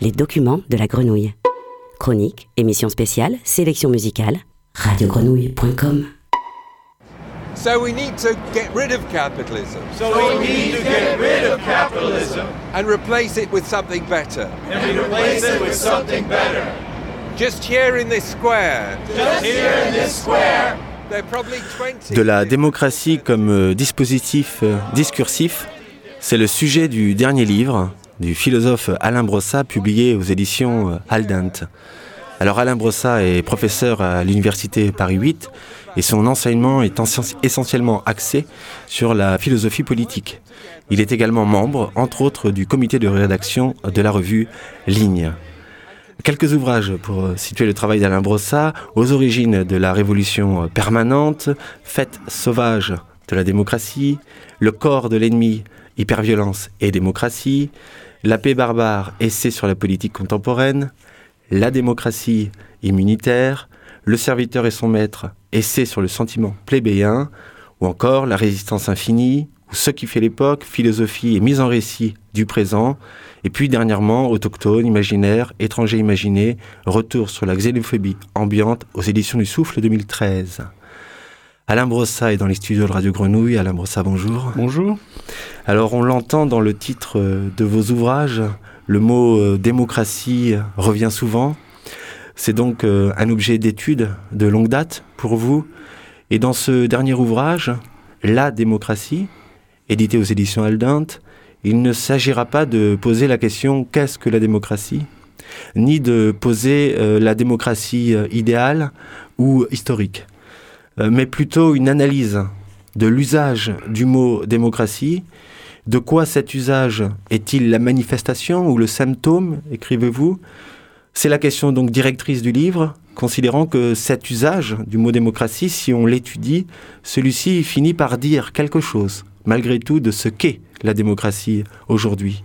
les documents de la grenouille. Chronique, émission spéciale, sélection musicale, radiogrenouille.com. So we need to get rid of capitalism. So we need to get rid of capitalism and replace it with something better. and replace it with something better. Just here in this square, Just here in this square, there are probably 20 De la démocratie comme euh, dispositif euh, discursif, c'est le sujet du dernier livre du philosophe Alain Brossat publié aux éditions euh, Aldent. Alors Alain Brossat est professeur à l'université Paris 8 et son enseignement est essen- essentiellement axé sur la philosophie politique. Il est également membre, entre autres, du comité de rédaction de la revue Ligne. Quelques ouvrages pour euh, situer le travail d'Alain Brossat aux origines de la révolution euh, permanente, Fête sauvage de la démocratie, Le corps de l'ennemi, hyperviolence et démocratie, La paix barbare, essai sur la politique contemporaine, La démocratie immunitaire, Le serviteur et son maître, essai sur le sentiment plébéien, ou encore La résistance infinie, ou Ce qui fait l'époque, philosophie et mise en récit du présent, et puis dernièrement, Autochtone, Imaginaire, Étranger imaginé, retour sur la xénophobie ambiante aux éditions du Souffle 2013. Alain Brossat est dans les studios de Radio Grenouille. Alain Brossat, bonjour. Bonjour. Alors on l'entend dans le titre euh, de vos ouvrages, le mot euh, démocratie revient souvent. C'est donc euh, un objet d'étude de longue date pour vous. Et dans ce dernier ouvrage, La démocratie, édité aux éditions Aldente, il ne s'agira pas de poser la question qu'est-ce que la démocratie? Ni de poser euh, la démocratie idéale ou historique, mais plutôt une analyse de l'usage du mot démocratie, de quoi cet usage est-il la manifestation ou le symptôme, écrivez-vous? C'est la question donc directrice du livre, considérant que cet usage du mot démocratie, si on l'étudie, celui-ci finit par dire quelque chose, malgré tout, de ce qu'est la démocratie aujourd'hui.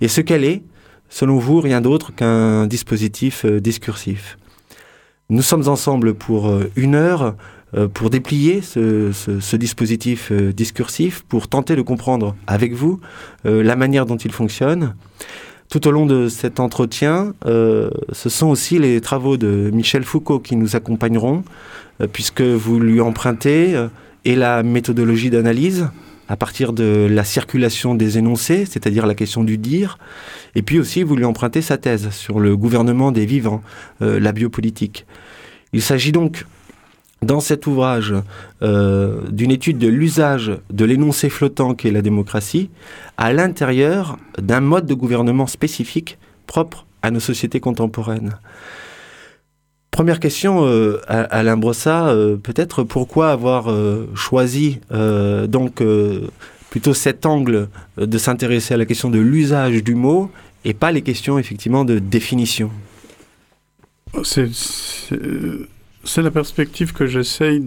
Et ce qu'elle est, selon vous, rien d'autre qu'un dispositif euh, discursif. Nous sommes ensemble pour euh, une heure euh, pour déplier ce, dispositif euh, discursif, pour tenter de comprendre avec vous euh, la manière dont il fonctionne. Tout au long de cet entretien, euh, ce sont aussi les travaux de Michel Foucault qui nous accompagneront, euh, puisque vous lui empruntez euh, et la méthodologie d'analyse à partir de la circulation des énoncés, c'est-à-dire la question du dire, et puis aussi vous lui empruntez sa thèse sur le gouvernement des vivants, euh, la biopolitique. Il s'agit donc dans cet ouvrage euh, d'une étude de l'usage de l'énoncé flottant qu'est la démocratie à l'intérieur d'un mode de gouvernement spécifique propre à nos sociétés contemporaines. Première question, euh, Alain Brossat, euh, peut-être pourquoi avoir euh, choisi donc plutôt cet angle de s'intéresser à la question de l'usage du mot et pas les questions effectivement de définition? C'est- C'est la perspective que j'essaye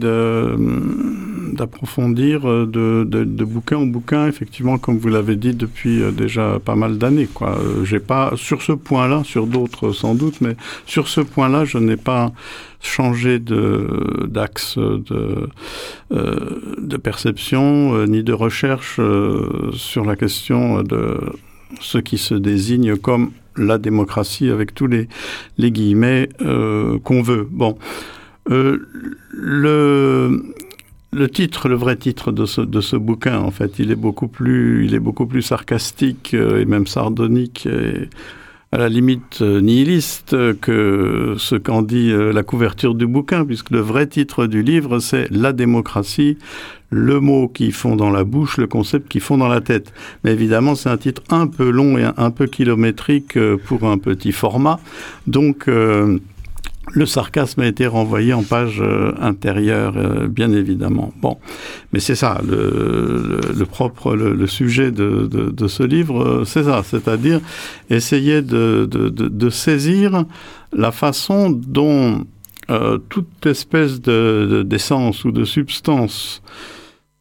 d'approfondir de, de, bouquin en bouquin, effectivement, comme vous l'avez dit, depuis euh, déjà pas mal d'années. Euh, J'ai pas, sur ce point-là, sur d'autres sans doute, mais sur ce point-là, je n'ai pas changé d'axe de, euh, perception euh, ni de recherche euh, sur la question de ce qui se désigne comme la démocratie avec tous les, guillemets euh, qu'on veut. Bon, Euh, le titre, le vrai titre de ce, bouquin, en fait, il est beaucoup plus, il est beaucoup plus sarcastique euh, et même sardonique et à la limite euh, nihiliste que ce qu'en dit la couverture du bouquin, puisque le vrai titre du livre, c'est La démocratie, le mot qu'ils font dans la bouche, le concept qu'ils font dans la tête. Mais évidemment, c'est un titre un peu long et un, peu kilométrique pour un petit format. Donc, le sarcasme a été renvoyé en page euh, intérieure, euh, bien évidemment. Bon, mais c'est ça, le, le, le propre, le, le sujet de, de, de, ce livre, euh, c'est ça, c'est-à-dire essayer de, de, saisir la façon dont toute espèce d'essence ou de substance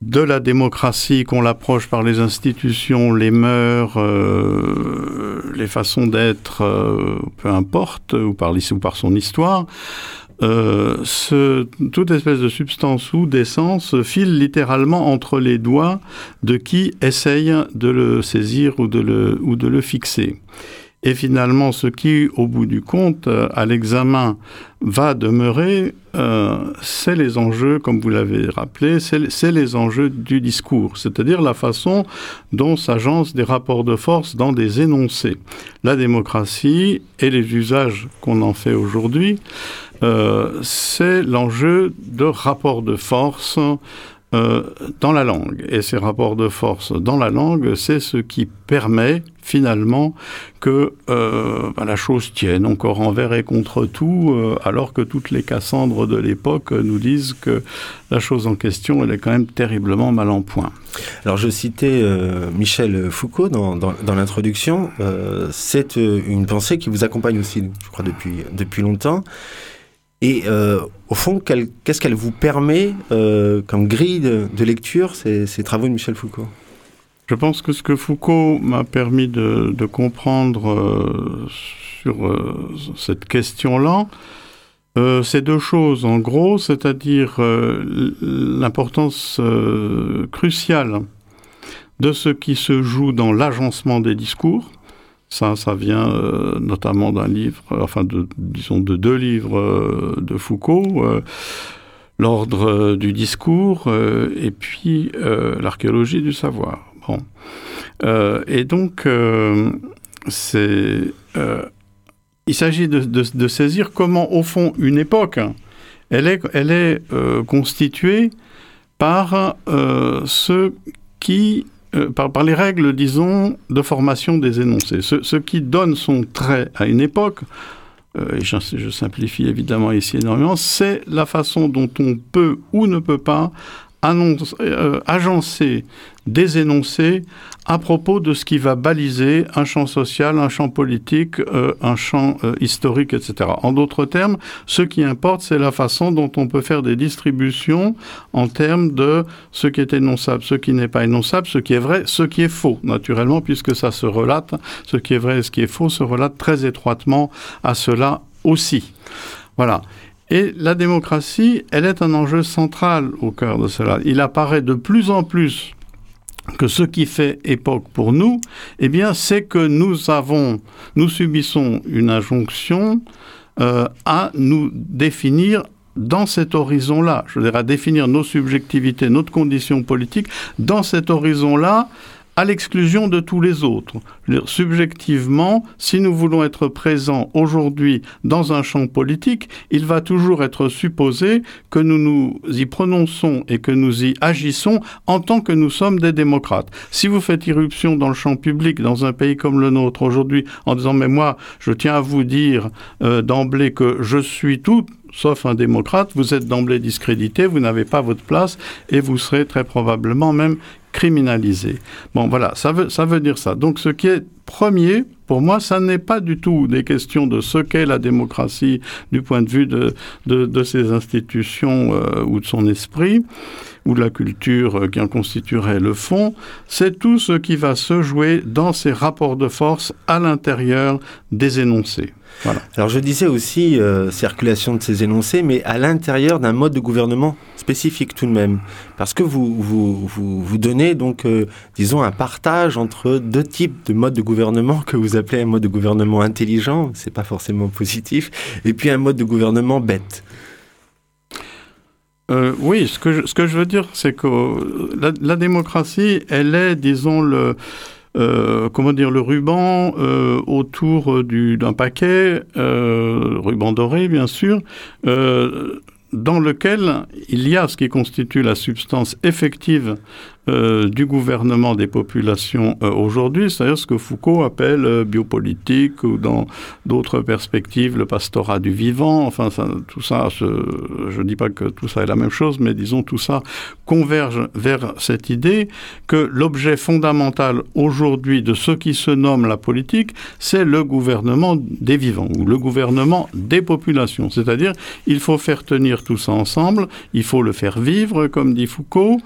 de la démocratie, qu'on l'approche par les institutions, les mœurs, euh, les façons d'être, euh, peu importe, ou par, son histoire, euh, toute espèce de substance ou d'essence file littéralement entre les doigts de qui essaye de le saisir ou de le, ou de le fixer. Et finalement, ce qui, au bout du compte, euh, à l'examen, va demeurer, euh, c'est les enjeux, comme vous l'avez rappelé, c'est les enjeux du discours, c'est-à-dire la façon dont s'agencent des rapports de force dans des énoncés. La démocratie et les usages qu'on en fait aujourd'hui, euh, c'est l'enjeu de rapports de force euh, dans la langue. Et ces rapports de force dans la langue, c'est ce qui permet finalement que euh, bah, la chose tienne encore envers et contre tout, euh, alors que toutes les Cassandres de l'époque nous disent que la chose en question, elle est quand même terriblement mal en point. Alors je citais Michel Foucault dans, dans, l'introduction. c'est une pensée qui vous accompagne aussi, je crois, depuis, depuis longtemps. Et euh, au fond, qu'est-ce qu'elle vous permet euh, comme grille de, lecture, ces, travaux de Michel Foucault? Je pense que ce que Foucault m'a permis de, comprendre euh, sur cette question-là, c'est deux choses en gros, c'est-à-dire l'importance cruciale de ce qui se joue dans l'agencement des discours, ça, ça vient euh, notamment d'un livre, euh, enfin, de, disons, de deux livres euh, de Foucault, L'ordre du discours et puis L'archéologie du savoir. Bon. et donc, c'est, il s'agit de, saisir comment, au fond, une époque, elle est, elle est constituée par ce qui euh, par, les règles, disons, de formation des énoncés. Ce, qui donne son trait à une époque, euh, et je, simplifie évidemment ici énormément, c'est la façon dont on peut ou ne peut pas euh, agencer des énoncés à propos de ce qui va baliser un champ social, un champ politique, euh, un champ euh, historique, etc. En d'autres termes, ce qui importe, c'est la façon dont on peut faire des distributions en termes de ce qui est énonçable, ce qui n'est pas énonçable, ce qui est vrai, ce qui est faux, naturellement, puisque ça se relate, ce qui est vrai et ce qui est faux se relate très étroitement à cela aussi. Voilà. Et la démocratie, elle est un enjeu central au cœur de cela. Il apparaît de plus en plus que ce qui fait époque pour nous, eh bien, c'est que nous avons, nous subissons une injonction euh, à nous définir dans cet horizon-là, je veux dire à définir nos subjectivités, notre condition politique, dans cet horizon-là, à l'exclusion de tous les autres. Subjectivement, si nous voulons être présents aujourd'hui dans un champ politique, il va toujours être supposé que nous nous y prononçons et que nous y agissons en tant que nous sommes des démocrates. Si vous faites irruption dans le champ public dans un pays comme le nôtre aujourd'hui en disant mais moi je tiens à vous dire euh, d'emblée que je suis tout sauf un démocrate, vous êtes d'emblée discrédité, vous n'avez pas votre place et vous serez très probablement même criminalisé. Bon, voilà, ça veut, ça veut dire ça. Donc, ce qui est premier, pour moi, ça n'est pas du tout des questions de ce qu'est la démocratie du point de vue de, de, ses institutions euh, ou de son esprit ou de la culture euh, qui en constituerait le fond, c'est tout ce qui va se jouer dans ces rapports de force à l'intérieur des énoncés. Alors je disais aussi euh, circulation de ces énoncés, mais à l'intérieur d'un mode de gouvernement spécifique tout de même, parce que vous vous, vous, donnez donc, disons, un partage entre deux types de modes de gouvernement que vous appelez un mode de gouvernement intelligent, c'est pas forcément positif, et puis un mode de gouvernement bête. Euh, oui, ce que, je, veux dire, c'est que la, la, démocratie, elle est, disons, le, euh, comment dire, le ruban euh, autour d'un paquet, euh, ruban doré bien sûr, dans lequel il y a ce qui constitue la substance effective euh, du gouvernement des populations euh, aujourd'hui, c'est-à-dire ce que Foucault appelle euh, biopolitique ou dans d'autres perspectives le pastorat du vivant. Enfin, tout ça, je ne dis pas que tout ça est la même chose, mais disons tout ça converge vers cette idée que l'objet fondamental aujourd'hui de ce qui se nomme la politique, c'est le gouvernement des vivants ou le gouvernement des populations. C'est-à-dire, il faut faire tenir tout ça ensemble, il faut le faire vivre, comme dit Foucault,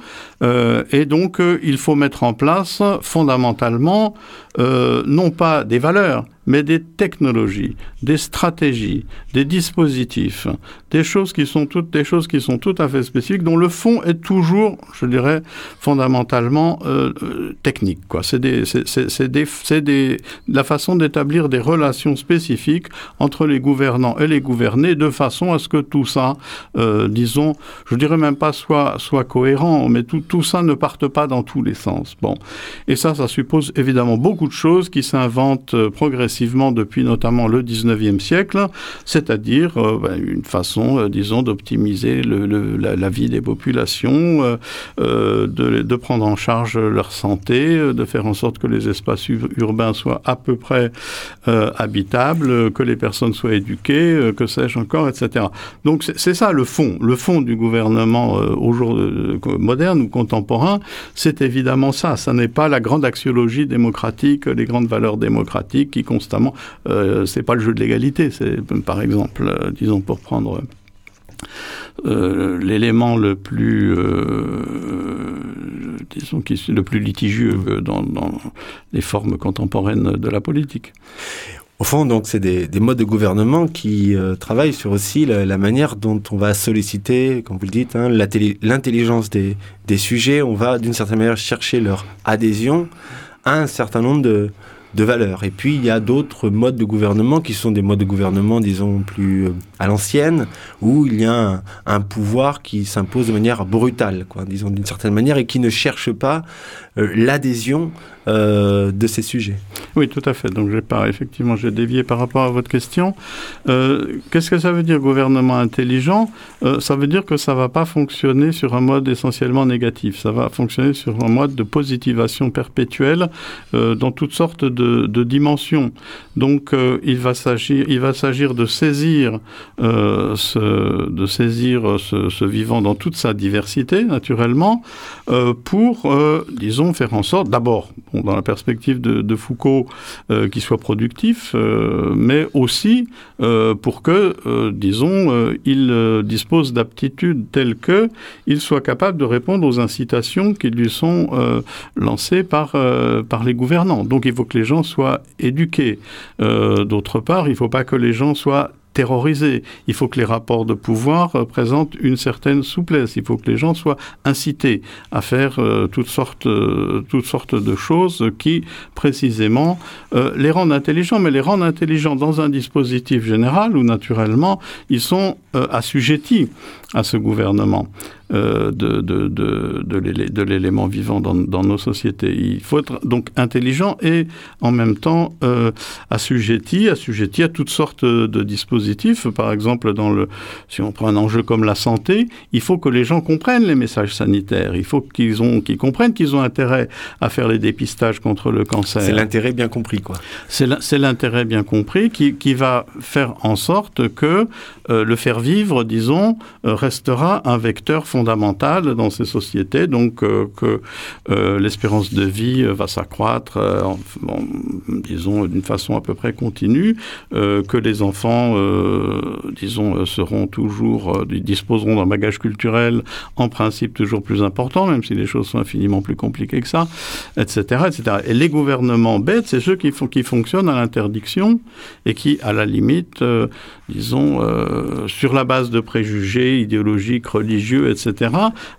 et donc, euh, il faut mettre en place fondamentalement, euh, non pas des valeurs, mais des technologies, des stratégies, des dispositifs, des choses qui sont toutes des choses qui sont tout à fait spécifiques, dont le fond est toujours, je dirais, fondamentalement euh, euh, technique. Quoi. C'est, des, c'est, des, c'est des, la façon d'établir des relations spécifiques entre les gouvernants et les gouvernés, de façon à ce que tout ça, euh, disons, je dirais même pas soit, soit cohérent, mais tout, tout ça ne parte pas dans tous les sens. Bon. Et ça, ça suppose évidemment beaucoup de choses qui s'inventent progressivement depuis notamment le 19e siècle, c'est-à-dire ben, une façon, disons, d'optimiser le, le, la, vie des populations, euh, de, de, prendre en charge leur santé, euh, de faire en sorte que les espaces urbains soient à peu près euh, habitables, que les personnes soient éduquées, euh, que sais-je encore, etc. Donc c'est ça le fond. Le fond du gouvernement au jour moderne ou contemporain, c'est évidemment ça. Ça n'est pas la grande axiologie démocratique, les grandes valeurs démocratiques qui constamment, c'est pas le jeu de l'égalité. C'est par exemple, disons pour prendre euh, l'élément le plus, euh, disons, le plus litigieux dans, dans, les formes contemporaines de la politique. Au fond, donc, c'est des, des, modes de gouvernement qui euh, travaillent sur aussi la, manière dont on va solliciter, comme vous le dites, hein, l'intelligence des, sujets. On va, d'une certaine manière, chercher leur adhésion à un certain nombre de, de valeurs. Et puis il y a d'autres modes de gouvernement qui sont des modes de gouvernement, disons, plus euh, à l'ancienne, où il y a un, un pouvoir qui s'impose de manière brutale, quoi, disons d'une certaine manière, et qui ne cherche pas euh, l'adhésion euh, de ces sujets. Oui, tout à fait. Donc j'ai pas, effectivement, j'ai dévié par rapport à votre question. Euh, Qu'est-ce que ça veut dire gouvernement intelligent? Euh, Ça veut dire que ça va pas fonctionner sur un mode essentiellement négatif. Ça va fonctionner sur un mode de positivation perpétuelle dans toutes sortes de, dimensions. Donc il va s'agir, il va s'agir de saisir, ce, de saisir ce, vivant dans toute sa diversité, naturellement, pour, disons faire en sorte, d'abord, bon, dans la perspective de, Foucault, euh, qu'il soit productif, euh, mais aussi euh, pour que, disons, il dispose d'aptitudes telles que il soit capable de répondre aux incitations qui lui sont lancées par, par les gouvernants. Donc il faut que les gens soient éduqués. D'autre part, il ne faut pas que les gens soient terrorisés. Il faut que les rapports de pouvoir euh, présentent une certaine souplesse. Il faut que les gens soient incités à faire euh, toutes, sortes, euh, toutes sortes de choses qui, précisément, les rendent intelligents, mais les rendent intelligents dans un dispositif général où, naturellement, ils sont assujettis à ce gouvernement. Euh, de, de, de, de l'élément vivant dans, dans nos sociétés. Il faut être donc intelligent et en même temps euh, assujetti, assujetti à toutes sortes de dispositifs. Par exemple, dans le, si on prend un enjeu comme la santé, il faut que les gens comprennent les messages sanitaires. Il faut qu'ils qu'ils comprennent qu'ils ont intérêt à faire les dépistages contre le cancer. C'est l'intérêt bien compris, quoi. C'est l'intérêt bien compris qui, qui va faire en sorte que euh, le faire vivre, disons, euh, restera un vecteur fondamental fondamentale dans ces sociétés, donc euh, que euh, l'espérance de vie va s'accroître, euh, en, bon, disons, d'une façon à peu près continue, que les enfants, disons, seront toujours, disposeront d'un bagage culturel en principe toujours plus important, même si les choses sont infiniment plus compliquées que ça, etc. etc. Et les gouvernements bêtes, c'est ceux qui, qui fonctionnent à l'interdiction et qui, à la limite, disons, sur la base de préjugés idéologiques, religieux, etc.,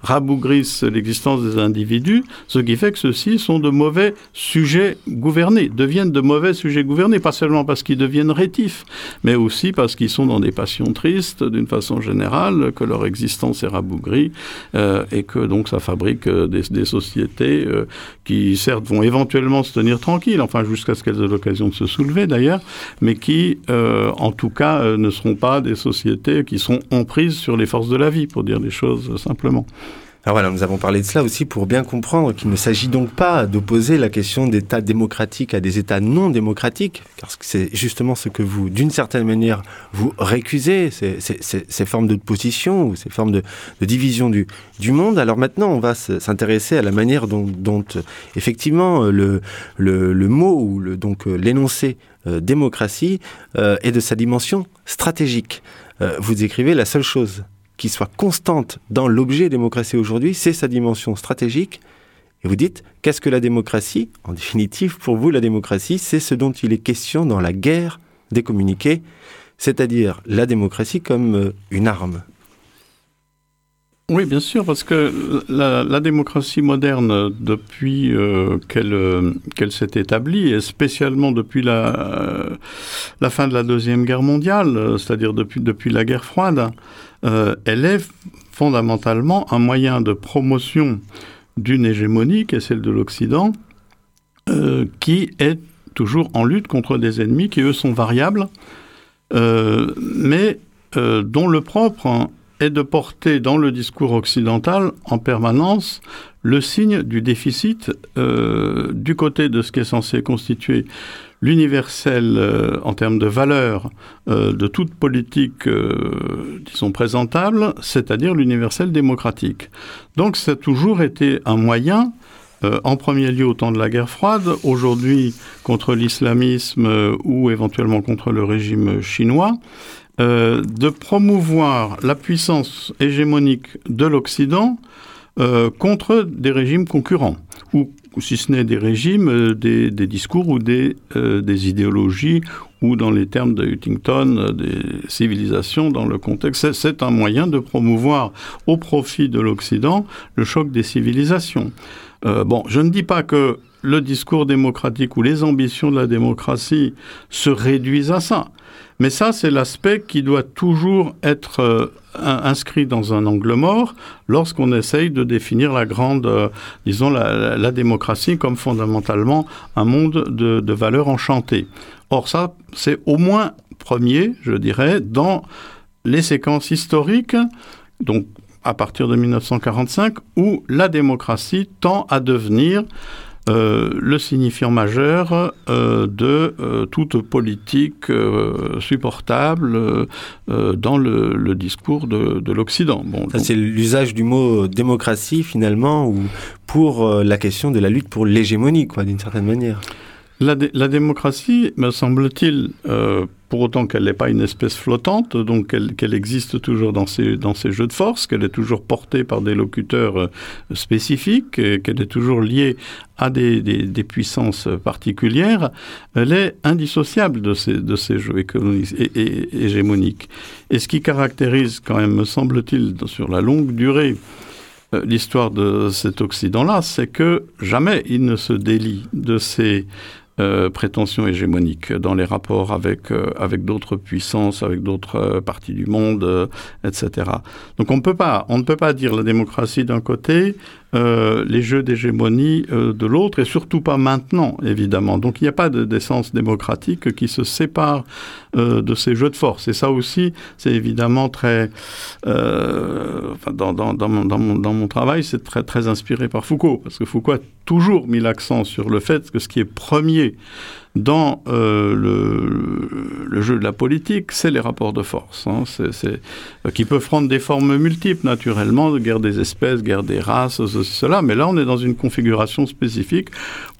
rabougrissent l'existence des individus, ce qui fait que ceux-ci sont de mauvais sujets gouvernés, deviennent de mauvais sujets gouvernés, pas seulement parce qu'ils deviennent rétifs, mais aussi parce qu'ils sont dans des passions tristes d'une façon générale, que leur existence est rabougrie euh, et que donc ça fabrique euh, des, sociétés euh, qui certes vont éventuellement se tenir tranquilles, enfin jusqu'à ce qu'elles aient l'occasion de se soulever d'ailleurs, mais qui en tout cas ne seront pas des sociétés qui sont en prise sur les forces de la vie, pour dire les choses simplement. Alors voilà, nous avons parlé de cela aussi pour bien comprendre qu'il ne s'agit donc pas d'opposer la question d'État démocratique à des États non démocratiques, que c'est justement ce que vous, d'une certaine manière, vous récusez, ces, ces, formes de position ou ces formes de, division du, monde. Alors maintenant, on va s'intéresser à la manière dont, dont effectivement le, le, mot ou le, donc l'énoncé euh, démocratie euh, est de sa dimension stratégique. Euh, vous écrivez la seule chose qui soit constante dans l'objet démocratie aujourd'hui, c'est sa dimension stratégique. Et vous dites, qu'est-ce que la démocratie? En définitive, pour vous, la démocratie, c'est ce dont il est question dans la guerre des communiqués. c'est-à-dire la démocratie comme une arme. Oui, bien sûr, parce que la, démocratie moderne, depuis qu'elle s'est établie, et spécialement depuis la, la fin de la Deuxième Guerre mondiale, c'est-à-dire depuis, la guerre froide, elle est fondamentalement un moyen de promotion d'une hégémonie, qui est celle de l'Occident, euh, qui est toujours en lutte contre des ennemis qui, eux, sont variables, euh, mais euh, dont le propre hein, est de porter dans le discours occidental en permanence le signe du déficit du côté de ce qui est censé constituer l'universel euh, en termes de valeur euh, de toute politique, euh, présentable, c'est-à-dire l'universel démocratique. Donc ça a toujours été un moyen, en premier lieu au temps de la guerre froide, aujourd'hui contre l'islamisme ou éventuellement contre le régime chinois, de promouvoir la puissance hégémonique de l'Occident contre des régimes concurrents ou si ce n'est des régimes, euh, des, discours ou des, euh, des, idéologies, ou dans les termes de Huntington, euh, des civilisations dans le contexte. C'est un moyen de promouvoir au profit de l'Occident le choc des civilisations. bon, je ne dis pas que le discours démocratique ou les ambitions de la démocratie se réduisent à ça. Mais ça, c'est l'aspect qui doit toujours être euh, inscrit dans un angle mort lorsqu'on essaye de définir la grande, euh, disons, la, démocratie comme fondamentalement un monde de, de valeurs enchantées. Or, ça, c'est au moins premier, je dirais, dans les séquences historiques, donc à partir de 1945, où la démocratie tend à devenir euh, le signifiant majeur euh, de euh, toute politique supportable dans le, discours de, l'Occident. Bon, c'est l'usage du mot démocratie finalement, ou pour la question de la lutte pour l'hégémonie, quoi, d'une certaine manière. La, démocratie, me semble-t-il, euh, pour autant qu'elle n'est pas une espèce flottante, donc qu'elle existe toujours dans ces, jeux de force, qu'elle est toujours portée par des locuteurs euh, spécifiques, qu'elle est toujours liée à des, puissances particulières, elle est indissociable de ces, de ces jeux hégémoniques. Et ce qui caractérise quand même, me semble-t-il, sur la longue durée, euh, l'histoire de cet Occident-là, c'est que jamais il ne se délie de ces euh, prétention hégémonique dans les rapports avec, euh, avec d'autres puissances, avec d'autres euh, parties du monde, etc. Donc on, peut pas, on ne peut pas dire la démocratie d'un côté, euh, les jeux d'hégémonie euh, de l'autre, et surtout pas maintenant, évidemment. Donc il n'y a pas d'essence démocratique qui se sépare euh, de ces jeux de force. Et ça aussi, c'est évidemment très... Dans, dans, dans, mon, dans, mon, travail, c'est très, très inspiré par Foucault, parce que Foucault a toujours mis l'accent sur le fait que ce qui est premier dans euh, le, jeu de la politique, c'est les rapports de force, hein. euh, qui peuvent prendre des formes multiples, naturellement, de guerre des espèces, guerre des races, ceci, cela, mais là, on est dans une configuration spécifique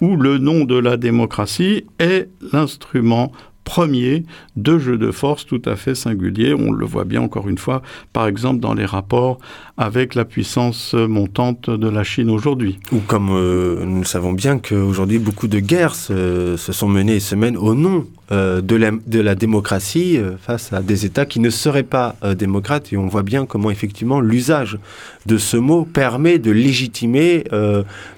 où le nom de la démocratie est l'instrument premier de jeux de force tout à fait singuliers. On le voit bien encore une fois, par exemple, dans les rapports avec la puissance montante de la Chine aujourd'hui. Ou comme euh, nous savons bien qu'aujourd'hui, beaucoup de guerres se, se, sont menées et se mènent au nom euh, de, la, démocratie euh, face à des États qui ne seraient pas euh, démocrates. Et on voit bien comment effectivement l'usage de ce mot permet de légitimer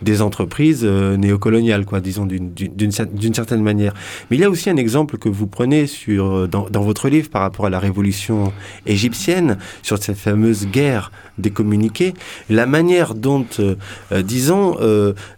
des entreprises néocoloniales, quoi, disons d'une certaine manière. Mais il y a aussi un exemple que vous prenez sur, dans, dans votre livre par rapport à la révolution égyptienne, sur cette fameuse guerre des communiqués, la manière dont, disons,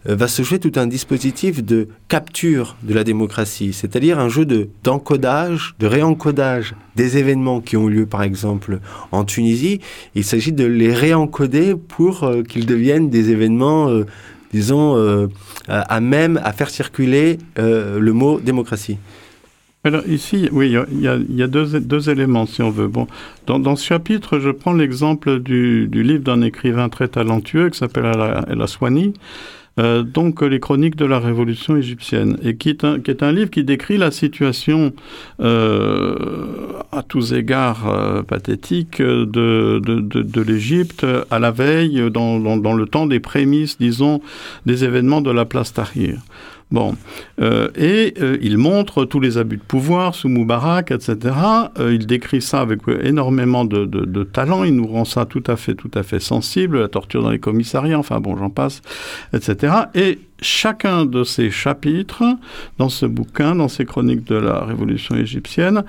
va se jouer tout un dispositif de capture de la démocratie, c'est-à-dire un jeu de d'encodage, de réencodage des événements qui ont lieu par exemple en Tunisie. Il s'agit de les réencoder pour euh, qu'ils deviennent des événements, euh, disons, euh, à même à faire circuler le mot démocratie. Alors ici, oui, il y a, deux, éléments, si on veut. Bon, dans, ce chapitre, je prends l'exemple du, livre d'un écrivain très talentueux qui s'appelle El Aswani, euh, donc les chroniques de la révolution égyptienne, et qui est un, qui est un livre qui décrit la situation euh, à tous égards euh, pathétique de, de, de, de l'Égypte à la veille, dans, dans, dans, le temps des prémices, disons, des événements de la place Tahrir. Bon, euh, et euh, il montre tous les abus de pouvoir sous Moubarak, etc. Euh, il décrit ça avec énormément de, de, talent. Il nous rend ça tout à fait, tout à fait sensible. La torture dans les commissariats, enfin bon, j'en passe, etc. Et chacun de ces chapitres dans ce bouquin, dans ces chroniques de la révolution égyptienne,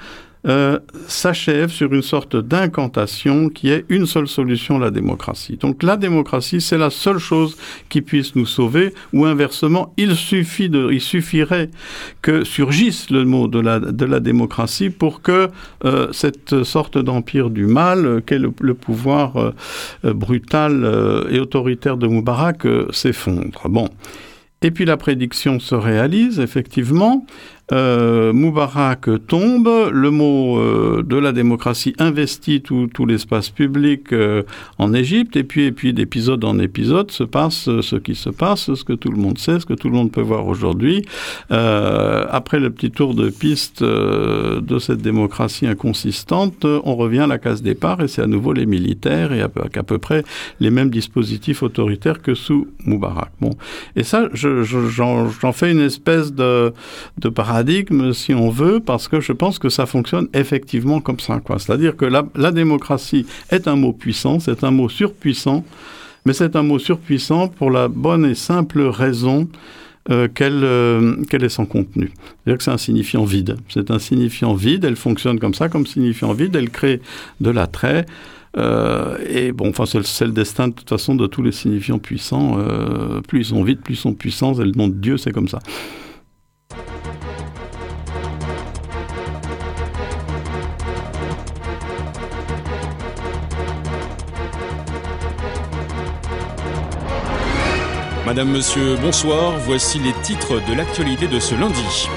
euh, s'achève sur une sorte d'incantation qui est une seule solution, la démocratie. Donc la démocratie, c'est la seule chose qui puisse nous sauver, ou inversement, il, suffit de, il suffirait que surgisse le mot de la, de la démocratie pour que euh, cette sorte d'empire du mal, euh, qu'est le, pouvoir brutal et autoritaire de Moubarak, s'effondre. Bon. Et puis la prédiction se réalise, effectivement. Euh, Moubarak tombe, le mot euh, de la démocratie investit tout, l'espace public euh, en Égypte, et puis, et puis d'épisode en épisode se passe ce qui se passe, ce que tout le monde sait, ce que tout le monde peut voir aujourd'hui. après le petit tour de piste de cette démocratie inconsistante, on revient à la case départ, et c'est à nouveau les militaires, et avec à peu près les mêmes dispositifs autoritaires que sous Moubarak. Bon. Et ça, j'en fais une espèce de, de si on veut, parce que je pense que ça fonctionne effectivement comme ça. C'est-à-dire que la, démocratie est un mot puissant, c'est un mot surpuissant, mais c'est un mot surpuissant pour la bonne et simple raison euh, euh, qu'elle est sans contenu. C'est-à-dire que c'est un signifiant vide. C'est un signifiant vide, elle fonctionne comme ça, comme signifiant vide, elle crée de l'attrait. Euh, et bon, enfin, c'est le destin de toute façon de tous les signifiants puissants. plus ils sont vides, plus ils sont puissants. Et le nom de Dieu, c'est comme ça. Madame, Monsieur, bonsoir. Voici les titres de l'actualité de ce lundi.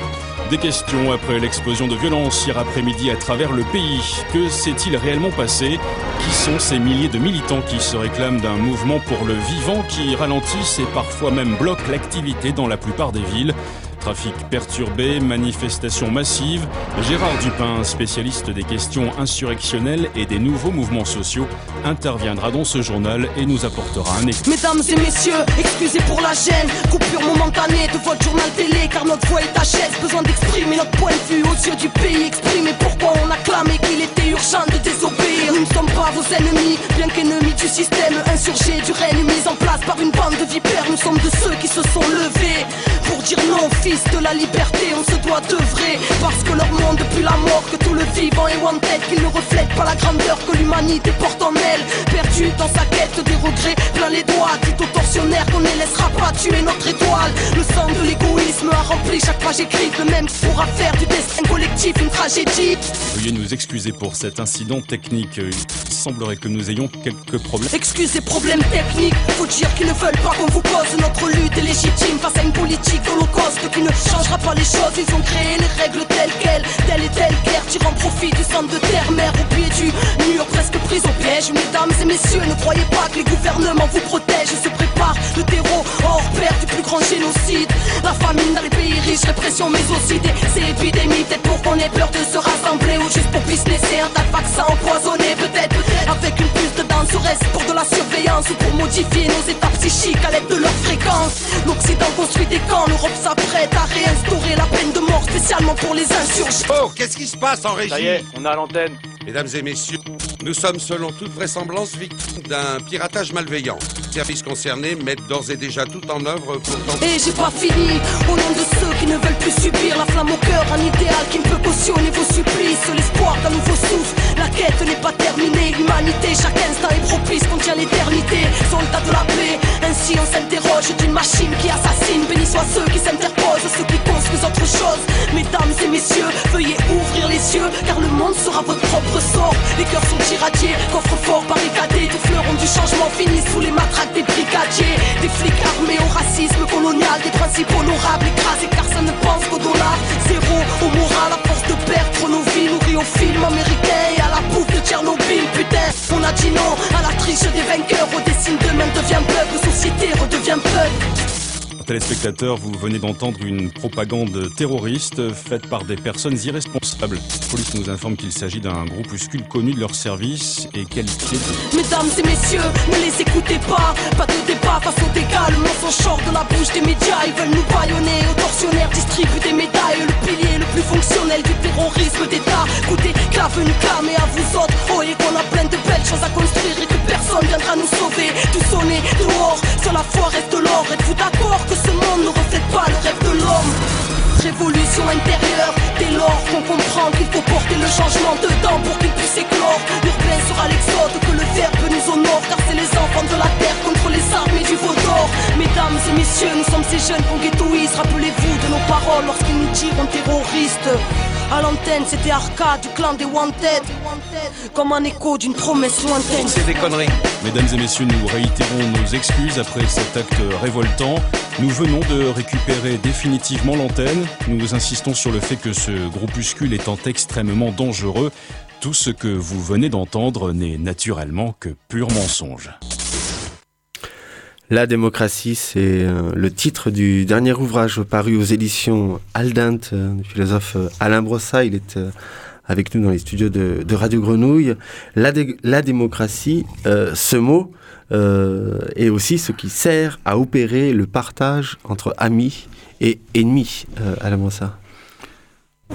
Des questions après l'explosion de violence hier après-midi à travers le pays. Que s'est-il réellement passé? Qui sont ces milliers de militants qui se réclament d'un mouvement pour le vivant qui ralentissent et parfois même bloquent l'activité dans la plupart des villes? Trafic perturbé, manifestations massives. Gérard Dupin, spécialiste des questions insurrectionnelles et des nouveaux mouvements sociaux, interviendra dans ce journal et nous apportera un écho. Mesdames et messieurs, excusez pour la gêne, coupure momentanée de votre journal télé, car notre voix est à chaise. Besoin d'exprimer notre point de vue aux yeux du pays, exprimer pourquoi on a clamé qu'il était urgent de désobéir. Nous ne sommes pas vos ennemis, bien qu'ennemis du système insurgé, du règne mis en place par une bande de vipères. Nous sommes de ceux qui se sont levés dire non, de la liberté, on se doit d'œuvrer Parce que leur monde depuis la mort, que tout le vivant est tête Qu'ils ne reflètent pas la grandeur que l'humanité porte en elle. Perdu dans sa quête des regrets, plein les doigts Dit aux tortionnaires qu'on ne laissera pas tuer notre étoile. Le sang de l'égoïsme a rempli chaque page écrite Le même pourra faire du destin collectif une tragédie. Veuillez nous excuser pour cet incident technique. Il semblerait que nous ayons quelques problèmes. Excusez problèmes techniques Faut dire qu'ils ne veulent pas qu'on vous pose Notre lutte est légitime face à une politique holocauste qui ne changera pas les choses. Ils ont créé les règles telles quelles, telle et telle guerre, tirant profit du centre de terre-mère au pied du mur, presque prise au piège. Mesdames et messieurs, ne croyez pas que les gouvernements vous protègent. Ils se préparent le terreau hors pair du plus grand génocide. La famine dans les pays riches, répression, mais aussi des épidémies. Peut-être pour qu'on ait peur de se rassembler ou juste pour business et un tas de vaccins empoisonnés. Peut-être, peut-être avec une puce de danse reste pour de la surveillance ou pour modifier nos états psychiques à l'aide de leur fréquence. L'Occident construit des camps, l'Europe s'apprête à réinstaurer la peine de mort spécialement pour les insurgés. Oh, qu'est-ce qui se passe en régie Ça y est, on a l'antenne. Mesdames et messieurs, nous sommes selon toute vraisemblance victimes d'un piratage malveillant. Les services concernés mettent d'ores et déjà tout en œuvre pour tenter... Et j'ai pas fini, au nom de ceux qui ne veulent plus subir la flamme au cœur, un idéal qui ne peut cautionner vos supplices, l'espoir d'un nouveau souffle. La quête n'est pas terminée, l'humanité, chaque instant est propice, contient l'éternité. Soldats de la paix, ainsi on s'interroge d'une machine qui assassine. Béni soient ceux qui s'interposent, ceux qui construisent autre chose. Mesdames et messieurs, veuillez ouvrir les yeux, car le monde sera votre propre sort. Les cœurs sont irradiés, coffres forts barricadés, des fleurons du changement finissent sous les matraques des brigadiers. Des flics des principes honorables écrasés car ça ne pense qu'au dollar. Zéro au moral, à force de perdre nos vies, nourris au film américain et à la bouffe de Tchernobyl. Putain, on a dit non à la triche des vainqueurs, au dessin demain devient peuple, société redevient peuple téléspectateurs, vous venez d'entendre une propagande terroriste faite par des personnes irresponsables. La police nous informe qu'il s'agit d'un groupuscule connu de leur service et qualifié de... Mesdames et messieurs, ne les écoutez pas, pas de débat face aux dégâts. Le mensonge sort de la bouche des médias. Ils veulent nous baïonner. Aux tortionnaires distribuent des médailles. Le pilier le plus fonctionnel du terrorisme d'État. Écoutez, clave une clame et à vous autres. Oh, et qu'on a plein de belles choses à construire et que personne viendra nous sauver. Tout sonner dehors, sur la foi reste l'or. Êtes-vous d'accord que ce monde ne reflète pas le rêve de l'homme? Révolution intérieure, dès lors qu'on comprend qu'il faut porter le changement dedans pour qu'il puisse éclore. L'urbain sera l'exode, que le verbe nous honore, car c'est les enfants de la terre contre les armées du Vaudor. Mesdames et messieurs, nous sommes ces jeunes qu'on ghettoise. Rappelez-vous de nos paroles lorsqu'ils nous diront terroristes. À l'antenne, c'était Arca du clan des Wanted. Comme un écho d'une promesse lointaine. C'est des conneries. Mesdames et messieurs, nous réitérons nos excuses après cet acte révoltant. Nous venons de récupérer définitivement l'antenne. Nous insistons sur le fait que ce groupuscule étant extrêmement dangereux, tout ce que vous venez d'entendre n'est naturellement que pur mensonge. La démocratie, c'est euh, le titre du dernier ouvrage paru aux éditions Aldent euh, du philosophe euh, Alain Brossat. Il est avec nous dans les studios de, Radio Grenouille. La, dé la démocratie, ce mot est aussi ce qui sert à opérer le partage entre amis et ennemis, Alain Brossat.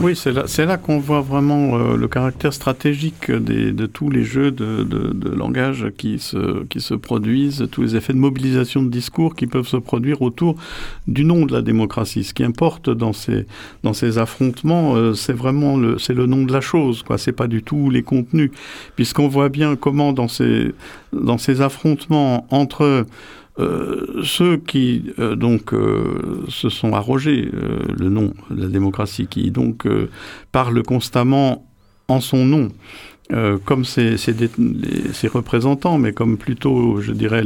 Oui, c'est là, là qu'on voit vraiment euh, le caractère stratégique des, de tous les jeux de, de, de, langage qui se, qui se produisent, tous les effets de mobilisation de discours qui peuvent se produire autour du nom de la démocratie. Ce qui importe dans ces, dans ces affrontements, euh, c'est vraiment le, c'est le nom de la chose, quoi. C'est pas du tout les contenus, puisqu'on voit bien comment dans ces, dans ces affrontements entre euh, ceux qui euh, donc euh, se sont arrogés le nom de la démocratie, qui donc parlent constamment en son nom, comme ses, représentants, mais comme plutôt, je dirais,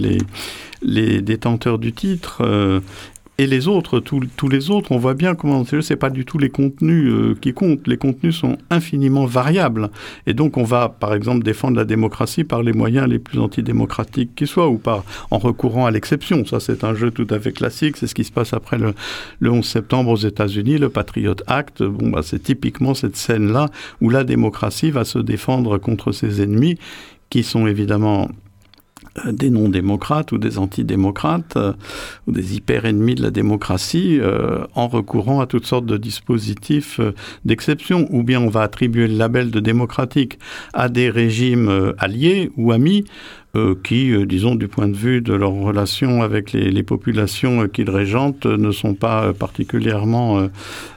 les, détenteurs du titre, et les autres, tous, les autres, on voit bien comment c'est pas du tout les contenus euh, qui comptent. Les contenus sont infiniment variables. Et donc, on va, par exemple, défendre la démocratie par les moyens les plus antidémocratiques qui soient, ou par en recourant à l'exception. Ça, c'est un jeu tout à fait classique. C'est ce qui se passe après le, le 11 septembre aux États-Unis, le Patriot Act. Bon, bah, c'est typiquement cette scène-là où la démocratie va se défendre contre ses ennemis, qui sont évidemment des non-démocrates ou des antidémocrates euh, ou des hyper-ennemis de la démocratie euh, en recourant à toutes sortes de dispositifs euh, d'exception. Ou bien on va attribuer le label de démocratique à des régimes euh, alliés ou amis qui, euh, disons, du point de vue de leur relation avec les, populations euh, qu'ils régentent, euh, ne sont pas particulièrement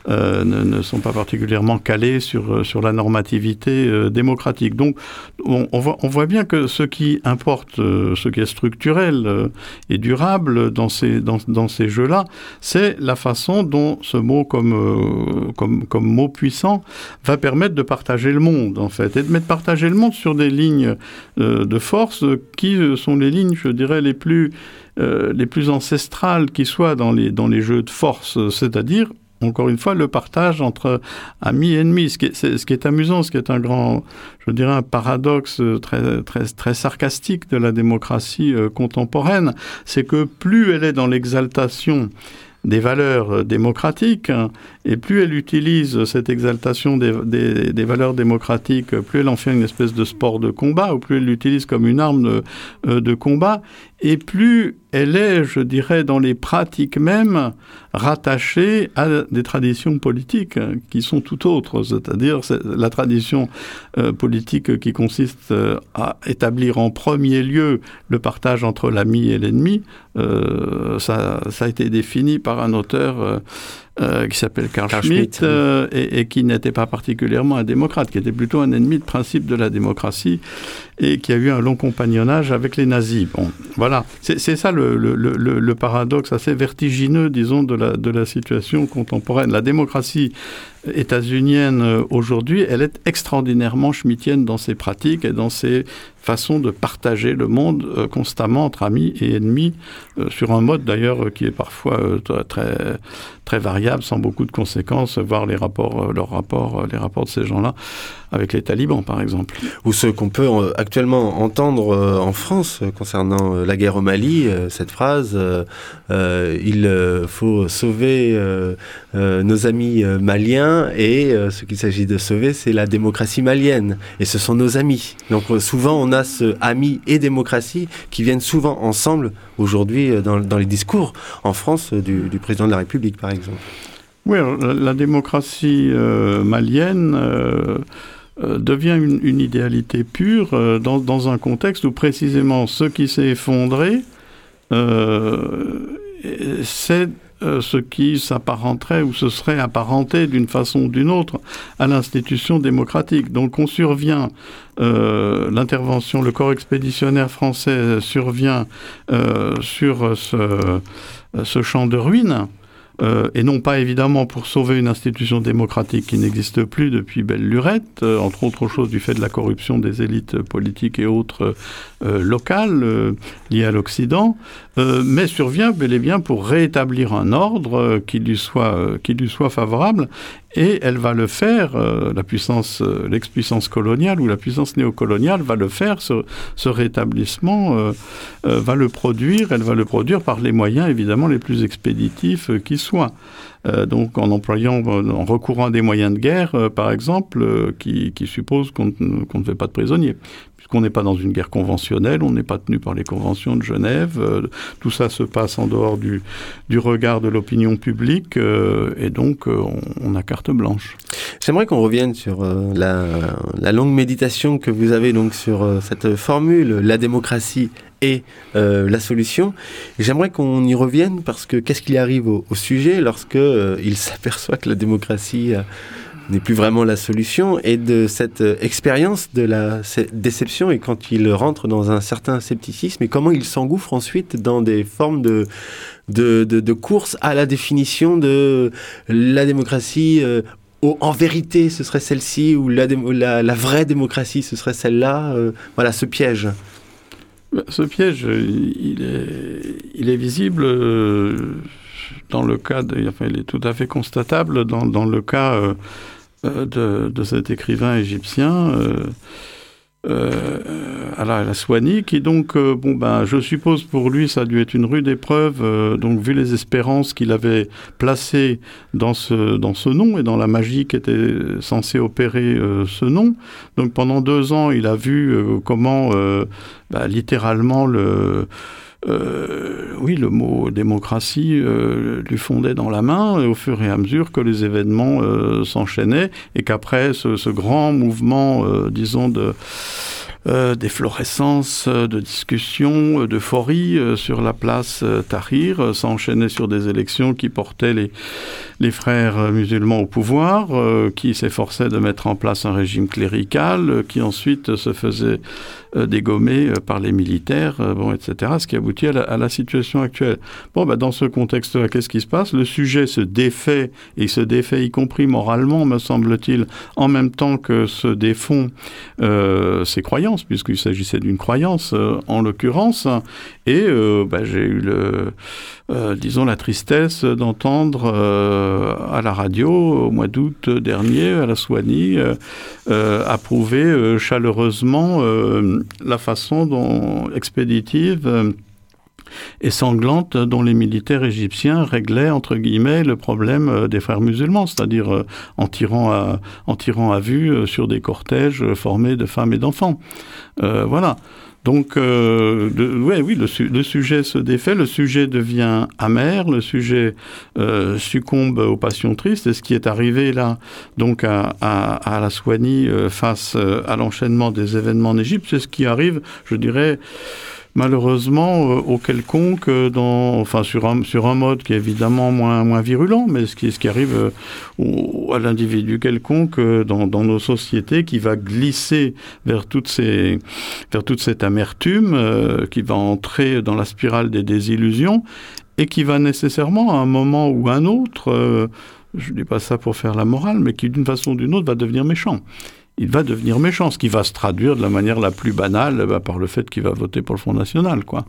ne, sont pas particulièrement calés sur, sur la normativité démocratique. Donc, on, on, voit, on voit bien que ce qui importe, ce qui est structurel et durable dans ces, dans, dans ces jeux-là, c'est la façon dont ce mot comme, comme, comme mot puissant va permettre de partager le monde, en fait, et de mettre partager le monde sur des lignes de force qui sont les lignes, je dirais, les plus, euh, les plus ancestrales qui soient dans les, dans les jeux de force, c'est-à-dire encore une fois, le partage entre amis et ennemis. Ce qui est, amusant, ce qui est un grand, je dirais, un paradoxe très, très, très sarcastique de la démocratie euh, contemporaine, c'est que plus elle est dans l'exaltation des valeurs démocratiques, et plus elle utilise cette exaltation des, valeurs démocratiques, plus elle en fait une espèce de sport de combat, ou plus elle l'utilise comme une arme de, euh, de combat, et plus elle est, je dirais, dans les pratiques mêmes, rattachée à des traditions politiques qui sont tout autres, c'est-à-dire la tradition euh, politique qui consiste euh, à établir en premier lieu le partage entre l'ami et l'ennemi. Euh, ça a été défini par un auteur euh, qui s'appelle Carl, Carl Schmitt, Schmitt euh, et, et qui n'était pas particulièrement un démocrate, qui était plutôt un ennemi de principe de la démocratie et qui a eu un long compagnonnage avec les nazis. Bon, voilà, c'est ça le, le, le, le paradoxe assez vertigineux, disons, de la, de la situation contemporaine. La démocratie états-unienne euh, aujourd'hui, elle est extraordinairement schmittienne dans ses pratiques et dans ses façons de partager le monde euh, constamment entre amis et ennemis, euh, sur un mode d'ailleurs euh, qui est parfois euh, très, très variable, sans beaucoup de conséquences, voir les rapports, euh, leurs rapports, les rapports de ces gens-là avec les talibans, par exemple. Ou ce qu'on peut euh, actuellement entendre euh, en France euh, concernant la guerre au Mali, cette phrase il faut sauver nos amis maliens Malien et ce qu'il s'agit de sauver, c'est la démocratie malienne. Et ce sont nos amis. Donc souvent, on a ce ami et démocratie qui viennent souvent ensemble aujourd'hui dans, les discours en France du, président de la République, par exemple. Oui, la, démocratie malienne euh, devient une, idéalité pure euh, dans, un contexte où précisément ce qui s'est effondré, euh, c'est ce qui s'apparenterait ou se serait apparenté d'une façon ou d'une autre à l'institution démocratique. Donc on survient, l'intervention, le corps expéditionnaire français survient sur ce, ce champ de ruines euh, et non pas évidemment pour sauver une institution démocratique qui n'existe plus depuis belle lurette, euh, entre autres choses du fait de la corruption des élites politiques et autres euh, locales liées à l'Occident, mais survient bel et bien pour rétablir un ordre qui lui soit, qui lui soit favorable et elle va le faire, euh, la puissance, euh, l'ex-puissance coloniale ou la puissance néocoloniale va le faire, ce, ce rétablissement euh, va le produire, elle va le produire par les moyens évidemment les plus expéditifs qui soient. Donc en employant, en recourant à des moyens de guerre, par exemple, qui, qui supposent qu'on ne fait pas de prisonniers puisqu'on n'est pas dans une guerre conventionnelle, on n'est pas tenu par les conventions de Genève, tout ça se passe en dehors du, regard de l'opinion publique, et donc on, a carte blanche. J'aimerais qu'on revienne sur euh, la, longue méditation que vous avez donc sur euh, cette formule, la démocratie et euh, la solution. J'aimerais qu'on y revienne parce que qu'est-ce qui arrive au, sujet lorsque il s'aperçoit que la démocratie n'est plus vraiment la solution et de cette expérience de la déception et quand il rentre dans un certain scepticisme et comment il s'engouffre ensuite dans des formes de de, de, course à la définition de la démocratie. Euh, en vérité, ce serait celle-ci, ou la, vraie démocratie, ce serait celle-là. Euh, voilà, ce piège. Ce piège, il est, il est visible euh, dans le cas, de, enfin, il est tout à fait constatable dans, dans le cas de, de, cet écrivain égyptien euh, à la, Soigny, qui donc, euh, bon ben, je suppose pour lui, ça a dû être une rude épreuve, euh, donc vu les espérances qu'il avait placées dans ce, dans ce nom et dans la magie qui était censée opérer euh, ce nom. Donc pendant deux ans, il a vu comment, bah, littéralement, le euh, oui, le mot démocratie euh, lui fondait dans la main au fur et à mesure que les événements euh, s'enchaînaient et qu'après ce, ce, grand mouvement, disons, de euh, d'efflorescence, de discussions, d'euphorie sur la place Tahrir, s'enchaînait sur des élections qui portaient les, les frères musulmans au pouvoir, qui s'efforçaient de mettre en place un régime clérical, qui ensuite se faisait euh, dégommés euh, par les militaires, euh, bon, etc., ce qui aboutit à la, à la situation actuelle. Bon, bah, dans ce contexte-là, qu'est-ce qui se passe? Le sujet se défait, et se défait y compris moralement, me semble-t-il, en même temps que se défont euh, ses croyances, puisqu'il s'agissait d'une croyance en l'occurrence, et bah, j'ai eu le euh, disons, la tristesse d'entendre euh, à la radio au mois d'août dernier, à la Soigny, euh, approuver chaleureusement la façon dont expéditive et sanglante dont les militaires égyptiens réglaient, entre guillemets, le problème des frères musulmans, c'est-à-dire en, tirant à, en tirant à vue sur des cortèges formés de femmes et d'enfants. voilà. Donc, euh, oui, le, sujet se défait, le sujet devient amer, le sujet euh, succombe aux passions tristes. Et ce qui est arrivé là, donc à, à, la Soigny euh, face euh, à l'enchaînement des événements en Égypte, c'est ce qui arrive, je dirais, malheureusement euh, au quelconque dans enfin sur un sur un mode qui est évidemment moins moins virulent mais ce qui ce qui arrive euh, au, à l'individu quelconque euh, dans, dans nos sociétés qui va glisser vers toutes ces vers toute cette amertume euh, qui va entrer dans la spirale des désillusions et qui va nécessairement à un moment ou un autre euh, je dis pas ça pour faire la morale mais qui d'une façon ou d'une autre va devenir méchant il va devenir méchant, ce qui va se traduire de la manière la plus banale bah, par le fait qu'il va voter pour le Front National. Quoi.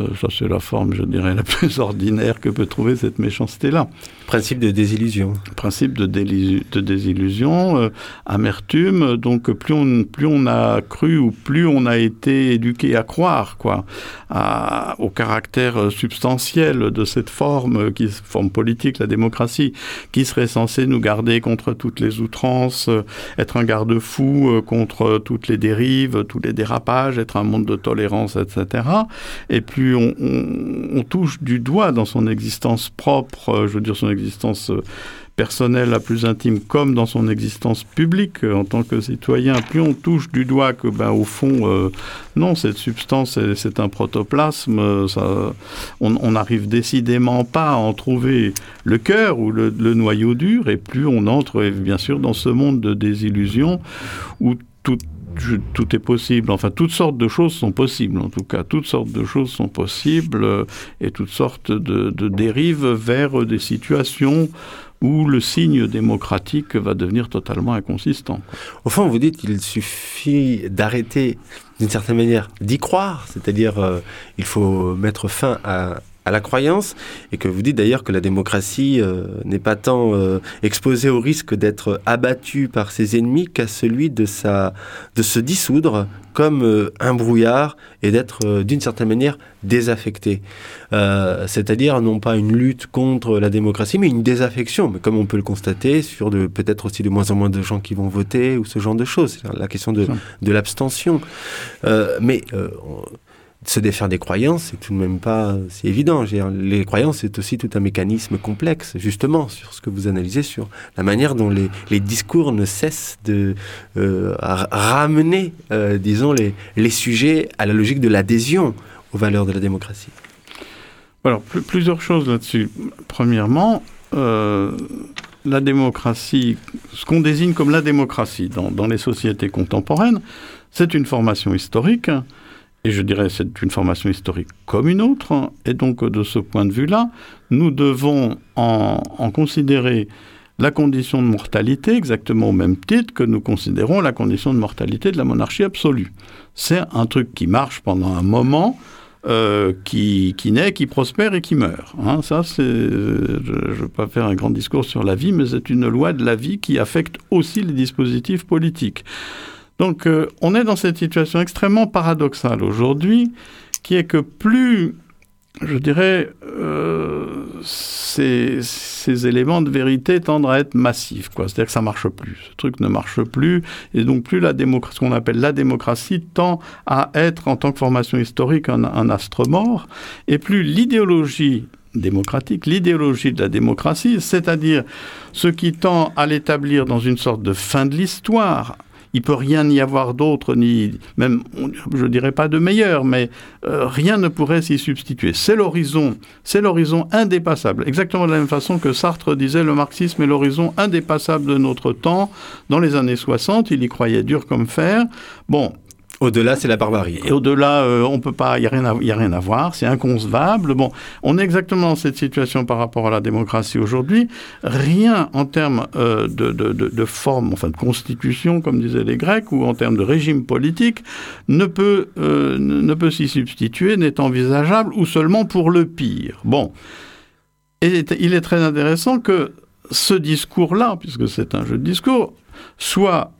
Euh, ça, c'est la forme, je dirais, la plus ordinaire que peut trouver cette méchanceté-là. Principe de désillusion. Principe de, de désillusion, euh, amertume. Donc, plus on, plus on a cru ou plus on a été éduqué à croire, quoi, au caractère substantiel de cette forme, qui forme politique, la démocratie, qui serait censée nous garder contre toutes les outrances, euh, être un garde-fou contre toutes les dérives, tous les dérapages, être un monde de tolérance, etc. Et plus on, touche du doigt dans son existence propre, euh, je veux dire son existence euh, personnelle la plus intime, comme dans son existence publique. Euh, en tant que citoyen, plus on touche du doigt que, ben, au fond, non, cette substance, c'est un protoplasme, ça, on n'arrive décidément pas à en trouver le cœur ou le, le, noyau dur, et plus on entre, bien sûr, dans ce monde de désillusion où tout tout est possible. Enfin, toutes sortes de choses sont possibles, en tout cas. Toutes sortes de choses sont possibles euh, et toutes sortes de, dérives vers des situations où le signe démocratique va devenir totalement inconsistant. Au fond, vous dites qu'il suffit d'arrêter, d'une certaine manière, d'y croire, c'est-à-dire euh, il faut mettre fin à, à la croyance, et que vous dites d'ailleurs que la démocratie euh, n'est pas tant euh, exposée au risque d'être abattue par ses ennemis qu'à celui de, sa, de se dissoudre comme euh, un brouillard et d'être d'une certaine manière désaffecté. C'est-à-dire non pas une lutte contre la démocratie, mais une désaffection, mais comme on peut le constater sur peut-être aussi de moins en moins de gens qui vont voter ou ce genre de choses. La question de, de l'abstention. mais se défaire des croyances, c'est tout de même pas si évident. Les croyances, c'est aussi tout un mécanisme complexe, justement, sur ce que vous analysez, sur la manière dont les, discours ne cessent de euh, ramener, euh, disons, les, sujets à la logique de l'adhésion aux valeurs de la démocratie. Alors, plusieurs choses là-dessus. Premièrement, euh, la démocratie, ce qu'on désigne comme la démocratie dans les sociétés contemporaines, c'est une formation historique et je dirais c'est une formation historique comme une autre. Et donc de ce point de vue-là, nous devons en, considérer la condition de mortalité exactement au même titre que nous considérons la condition de mortalité de la monarchie absolue. C'est un truc qui marche pendant un moment, euh, qui, qui, naît, qui prospère et qui meurt. Hein. ça, c'est, je ne veux pas faire un grand discours sur la vie, mais c'est une loi de la vie qui affecte aussi les dispositifs politiques. Donc euh, on est dans cette situation extrêmement paradoxale aujourd'hui, qui est que plus, je dirais, euh, ces, éléments de vérité tendent à être massifs. C'est-à-dire que ça marche plus. Ce truc ne marche plus. Et donc plus la ce qu'on appelle la démocratie tend à être, en tant que formation historique, un, un astre mort. Et plus l'idéologie démocratique, l'idéologie de la démocratie, c'est-à-dire ce qui tend à l'établir dans une sorte de fin de l'histoire, il peut rien y avoir d'autre, ni même, je dirais pas de meilleur, mais euh, rien ne pourrait s'y substituer. C'est l'horizon, c'est l'horizon indépassable. Exactement de la même façon que Sartre disait le marxisme est l'horizon indépassable de notre temps. Dans les années 60, il y croyait dur comme fer. Bon, au-delà, c'est la barbarie. Et au-delà, euh, on peut pas, il n'y a, a rien à voir, c'est inconcevable. Bon, on est exactement dans cette situation par rapport à la démocratie aujourd'hui. Rien en termes euh, de, de, de, forme, enfin de constitution, comme disaient les Grecs, ou en termes de régime politique, ne peut, euh, ne peut s'y substituer, n'est envisageable, ou seulement pour le pire. Bon. Et il est très intéressant que ce discours-là, puisque c'est un jeu de discours, soit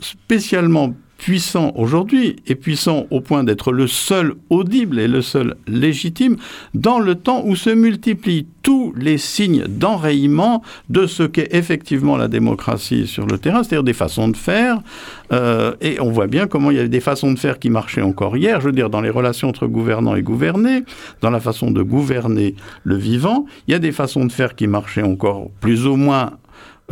spécialement puissant aujourd'hui et puissant au point d'être le seul audible et le seul légitime dans le temps où se multiplient tous les signes d'enrayement de ce qu'est effectivement la démocratie sur le terrain, c'est-à-dire des façons de faire. Euh, et on voit bien comment il y avait des façons de faire qui marchaient encore hier, je veux dire dans les relations entre gouvernants et gouvernés, dans la façon de gouverner le vivant, il y a des façons de faire qui marchaient encore plus ou moins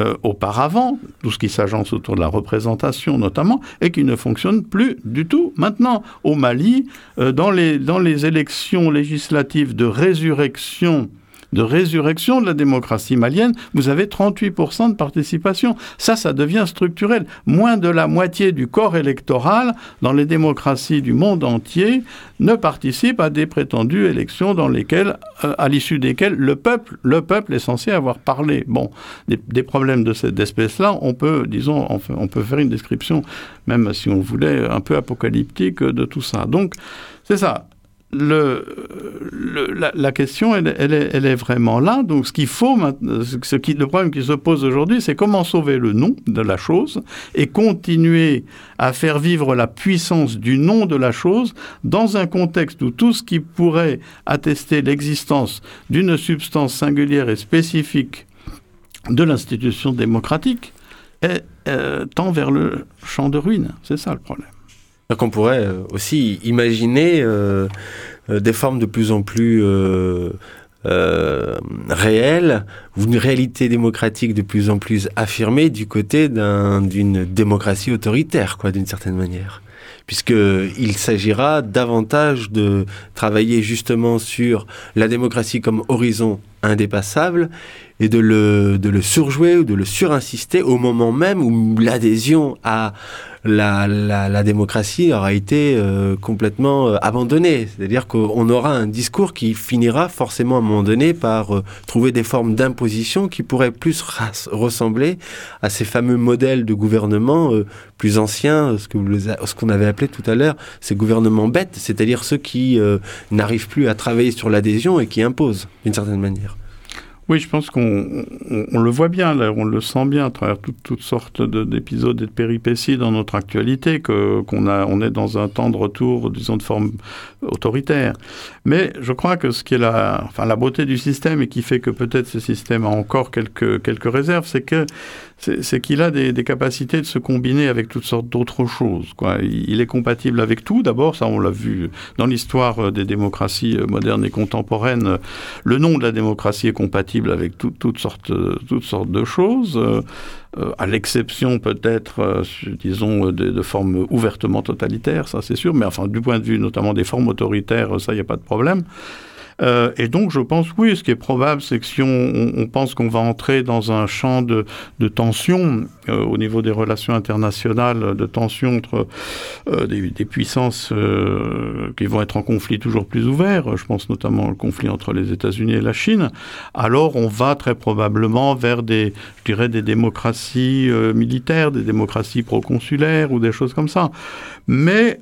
euh, auparavant, tout ce qui s'agence autour de la représentation notamment, et qui ne fonctionne plus du tout maintenant. Au Mali, euh, dans, les, dans les élections législatives de résurrection de résurrection de la démocratie malienne, vous avez 38% de participation. Ça, ça devient structurel. Moins de la moitié du corps électoral dans les démocraties du monde entier ne participe à des prétendues élections dans lesquelles, euh, à l'issue desquelles le peuple, le peuple est censé avoir parlé. Bon, des, problèmes de cette espèce-là, on peut, disons, on peut faire une description, même si on voulait, un peu apocalyptique de tout ça. Donc, c'est ça le, la, question, elle, est, vraiment là. Donc, ce qu'il faut, ce le problème qui se pose aujourd'hui, c'est comment sauver le nom de la chose et continuer à faire vivre la puissance du nom de la chose dans un contexte où tout ce qui pourrait attester l'existence d'une substance singulière et spécifique de l'institution démocratique est, euh, tend vers le champ de ruine. C'est ça le problème. Donc on pourrait euh, aussi imaginer euh, euh, des formes de plus en plus réelles, ou une réalité démocratique de plus en plus affirmée du côté d'une démocratie autoritaire, quoi, d'une certaine manière. Puisqu'il s'agira davantage de travailler justement sur la démocratie comme horizon indépassable et de le, de le surjouer ou de le surinsister au moment même où l'adhésion à la, la, démocratie aura été euh, complètement euh, abandonnée. C'est-à-dire qu'on aura un discours qui finira forcément à un moment donné par euh, trouver des formes d'imposition qui pourraient plus ressembler à ces fameux modèles de gouvernement plus anciens, ce qu'on avait appelé tout à l'heure, ces gouvernements bêtes, c'est-à-dire ceux qui n'arrivent plus à travailler sur l'adhésion et qui imposent d'une certaine manière. Oui, je pense qu'on on, le voit bien, là, on le sent bien à travers toutes sortes d'épisodes et de péripéties dans notre actualité, qu'on a, on est dans un temps de retour, disons, de forme autoritaire. Mais je crois que ce qui est la, enfin, la beauté du système et qui fait que peut-être ce système a encore quelques, quelques réserves, c'est que c'est qu'il a des, capacités de se combiner avec toutes sortes d'autres choses. Il est compatible avec tout. D'abord, ça on l'a vu dans l'histoire des démocraties modernes et contemporaines. Le nom de la démocratie est compatible avec toutes, sortes, toutes sortes de choses. Euh, à l'exception peut-être, euh, disons, de, de, formes ouvertement totalitaires, ça c'est sûr, mais enfin du point de vue notamment des formes autoritaires, ça il n'y a pas de problème. Euh, et donc, je pense, oui, ce qui est probable, c'est que si on, pense qu'on va entrer dans un champ de, tension euh, au niveau des relations internationales, de tension entre euh, des, puissances qui vont être en conflit toujours plus ouvert, je pense notamment au conflit entre les États-Unis et la Chine, alors on va très probablement vers des, je dirais, des démocraties militaires, des démocraties proconsulaires ou des choses comme ça. Mais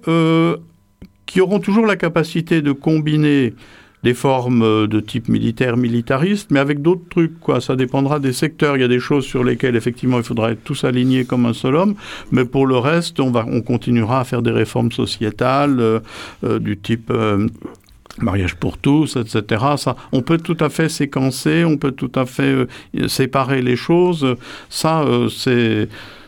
qui auront toujours la capacité de combiner des formes euh, de type militaire, militariste, mais avec d'autres trucs. Quoi. Ça dépendra des secteurs. Il y a des choses sur lesquelles, effectivement, il faudra être tous alignés comme un seul homme, mais pour le reste, on, va, on continuera à faire des réformes sociétales euh, euh, du type... Mariage pour tous, etc. Ça, on peut tout à fait séquencer, on peut tout à fait séparer les choses. Ça, c'est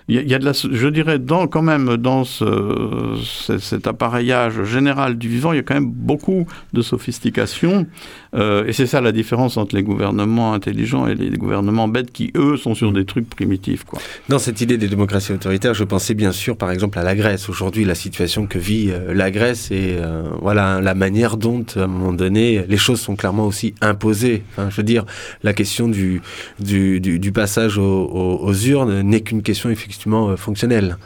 il y, a de la, je dirais, dans, quand même, dans ce, cet appareillage général du vivant, il y a quand même beaucoup de sophistication. Euh, et c'est ça la différence entre les gouvernements intelligents et les gouvernements bêtes qui, eux, sont sur des trucs primitifs. Quoi. Dans cette idée des démocraties autoritaires, je pensais bien sûr, par exemple, à la Grèce. Aujourd'hui, la situation que vit euh, la Grèce et euh, voilà la manière dont, à un moment donné, les choses sont clairement aussi imposées. Enfin, je veux dire, la question du, du, du, du passage aux, aux, aux urnes n'est qu'une question effectivement euh, fonctionnel.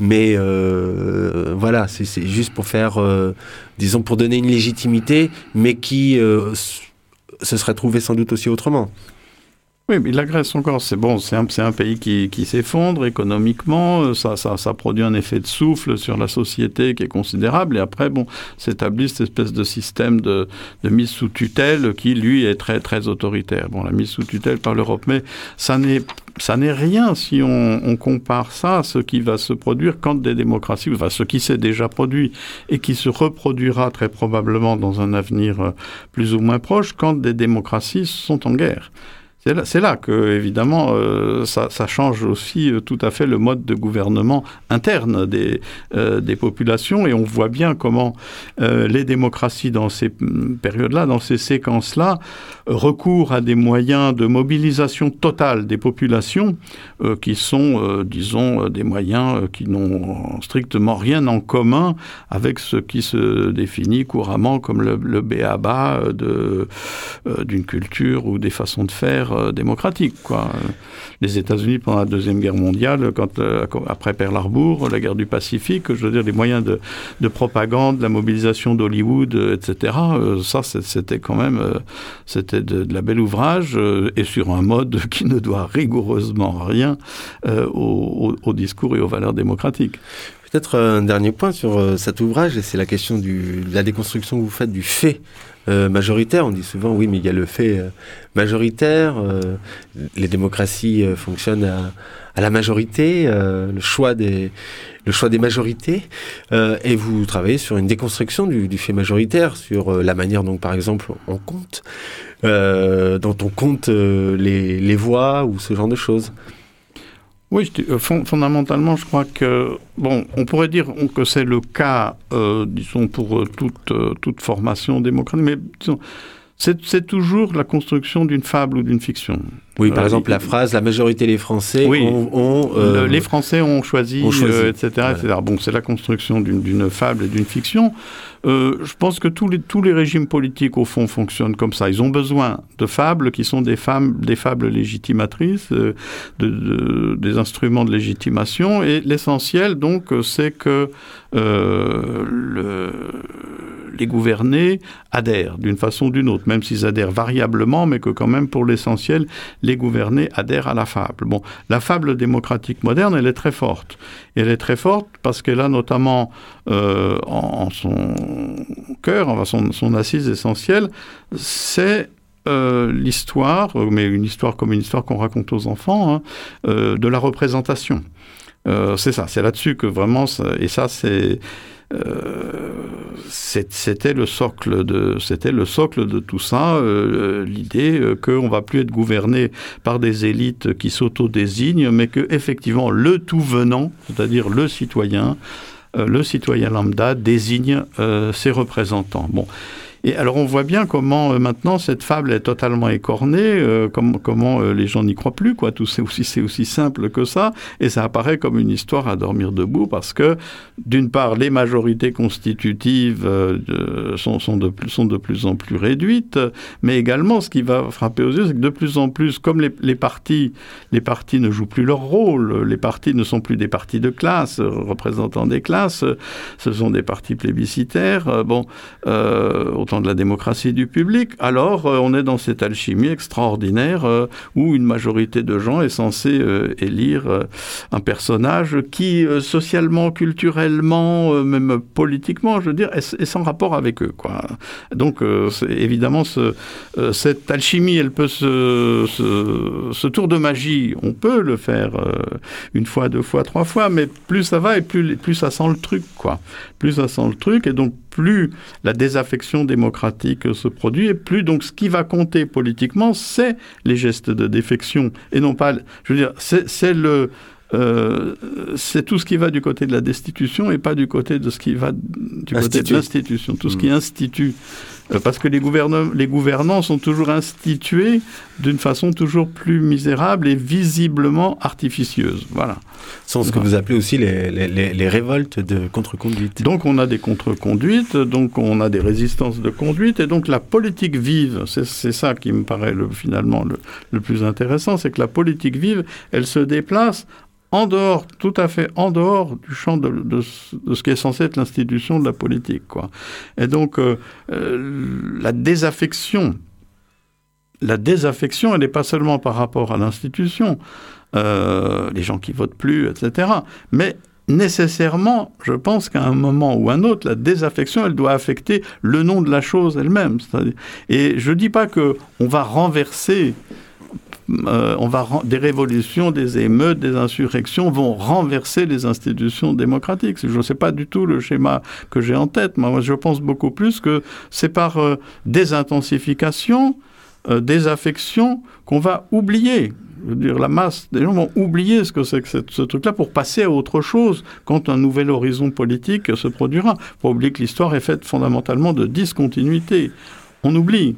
Mais euh, voilà, c'est juste pour faire, euh, disons, pour donner une légitimité, mais qui se serait trouvé sans doute aussi autrement. Oui, mais la Grèce encore, c'est bon, c'est un, un, pays qui, qui s'effondre économiquement, ça, ça, ça, produit un effet de souffle sur la société qui est considérable, et après, bon, s'établit cette espèce de système de, de, mise sous tutelle qui, lui, est très, très autoritaire. Bon, la mise sous tutelle par l'Europe, mais ça n'est ça n'est rien si on, on, compare ça à ce qui va se produire quand des démocraties, enfin ce qui s'est déjà produit et qui se reproduira très probablement dans un avenir euh, plus ou moins proche quand des démocraties sont en guerre. C'est là, que, évidemment, euh, ça, change aussi euh, tout à fait le mode de gouvernement interne des, euh, populations. Et on voit bien comment les démocraties, dans ces mm, périodes-là, dans ces séquences-là, recourent à des moyens de mobilisation totale des populations qui sont, disons, des moyens qui n'ont strictement rien en commun avec ce qui se définit couramment comme le, le béaba d'une culture ou des façons de faire euh, démocratique. Quoi. Les États-Unis, pendant la Deuxième Guerre mondiale, quand, euh, après Pearl Harbor, la guerre du Pacifique, je veux dire, les moyens de, de propagande, la mobilisation d'Hollywood, euh, etc., ça, c'était quand même c'était de, la belle ouvrage, et sur un mode qui ne doit rigoureusement rien au, au, discours et aux valeurs démocratiques. Peut-être un dernier point sur cet ouvrage, et c'est la question de la déconstruction que vous faites du fait euh, majoritaire. On dit souvent, oui, mais il y a le fait euh, majoritaire. euh, les démocraties fonctionnent à, la majorité, le choix des le choix des majorités. Et vous travaillez sur une déconstruction du, fait majoritaire, sur la manière dont, par exemple, on compte, dont on compte les, les voix ou ce genre de choses. Oui, euh, fond- fondamentalement, je crois que bon, on pourrait dire que c'est le cas, euh, disons pour euh, toute toute formation démocratique, mais disons, c'est c'est toujours la construction d'une fable ou d'une fiction. Oui, par Euh, exemple, la phrase La majorité des Français Oui. ont. ont, euh, Le- les Français ont choisi, ont choisi. euh, etc., Voilà. etc. Bon, c'est la construction d'une fable et d'une fiction. Euh, je pense que tous les, tous les régimes politiques, au fond, fonctionnent comme ça. Ils ont besoin de fables qui sont des, femmes, des fables légitimatrices, euh, de, de- des instruments de légitimation. Et l'essentiel, donc, c'est que euh, le- les gouvernés adhèrent d'une façon ou d'une autre, même s'ils adhèrent variablement, mais que quand même, pour l'essentiel, les gouvernés adhèrent à la fable. Bon, la fable démocratique moderne, elle est très forte. Elle est très forte parce qu'elle a notamment euh, en, son cœur, enfin son, assise essentielle, c'est euh, l'histoire, mais une histoire comme une histoire qu'on raconte aux enfants, hein, euh, de la représentation. C'est ça, c'est là-dessus que vraiment, et ça c'est- c'était le socle de c'était tout ça euh, l'idée euh, qu'on va plus être gouverné par des élites qui s'auto-désignent mais que effectivement le tout venant c'est-à-dire le citoyen euh, le citoyen lambda désigne ses représentants. Bon et alors on voit bien comment euh, maintenant cette fable est totalement écornée, euh, comme- comment euh, les gens n'y croient plus, quoi. Tout c'est aussi simple que ça, et ça apparaît comme une histoire à dormir debout parce que d'une part les majorités constitutives sont, sont de plus sont de plus en plus réduites, mais également ce qui va frapper aux yeux, c'est que de plus en plus, comme les, partis les partis ne jouent plus leur rôle, les partis ne sont plus des partis de classe représentant des classes, ce sont des partis plébiscitaires. bon, autant de la démocratie du public, alors euh, on est dans cette alchimie extraordinaire euh, où une majorité de gens est censée euh, élire un personnage qui, socialement, culturellement, même politiquement, je veux dire, est, sans rapport avec eux. Quoi. Donc, évidemment, ce, cette alchimie, elle peut se, ce, tour de magie, on peut le faire une fois, deux fois, trois fois, mais plus ça va et plus, plus ça sent le truc, quoi. Plus ça sent le truc, et donc plus la désaffection démocratique se produit, et plus donc ce qui va compter politiquement, c'est les gestes de défection, et non pas, je veux dire, c'est le euh, c'est tout ce qui va du côté de la destitution et pas du côté de ce qui va du côté de Institut. l'institution, tout ce qui institue. Euh, Parce que les, gouvernants, les gouvernants sont toujours institués d'une façon toujours plus misérable et visiblement artificieuse. Voilà. sont ce que vous appelez aussi les, les, les- révoltes de contre-conduite. Donc on a des contre-conduites, donc on a des résistances de conduite, et donc la politique vive, c'est c'est ça qui me paraît le, finalement le, le plus intéressant, c'est que la politique vive, elle se déplace en dehors, tout à fait en dehors du champ de, ce- qui est censé être l'institution de la politique. Quoi. Et donc euh, euh, la désaffection, la désaffection, elle n'est pas seulement par rapport à l'institution, euh, les gens qui votent plus, etc. Mais nécessairement, je pense qu'à un moment ou un autre, la désaffection, elle doit affecter le nom de la chose elle-même. Et je dis pas que on va renverser. Euh, on va des révolutions, des émeutes, des insurrections vont renverser les institutions démocratiques. Je ne sais pas du tout le schéma que j'ai en tête. Moi, je pense beaucoup plus que c'est par euh, désintensification, euh, désaffection qu'on va oublier. Dire, la masse des gens vont oublier ce que c'est que ce truc-là pour passer à autre chose quand un nouvel horizon politique se produira. Il faut oublier que l'histoire est faite fondamentalement de discontinuité. On oublie.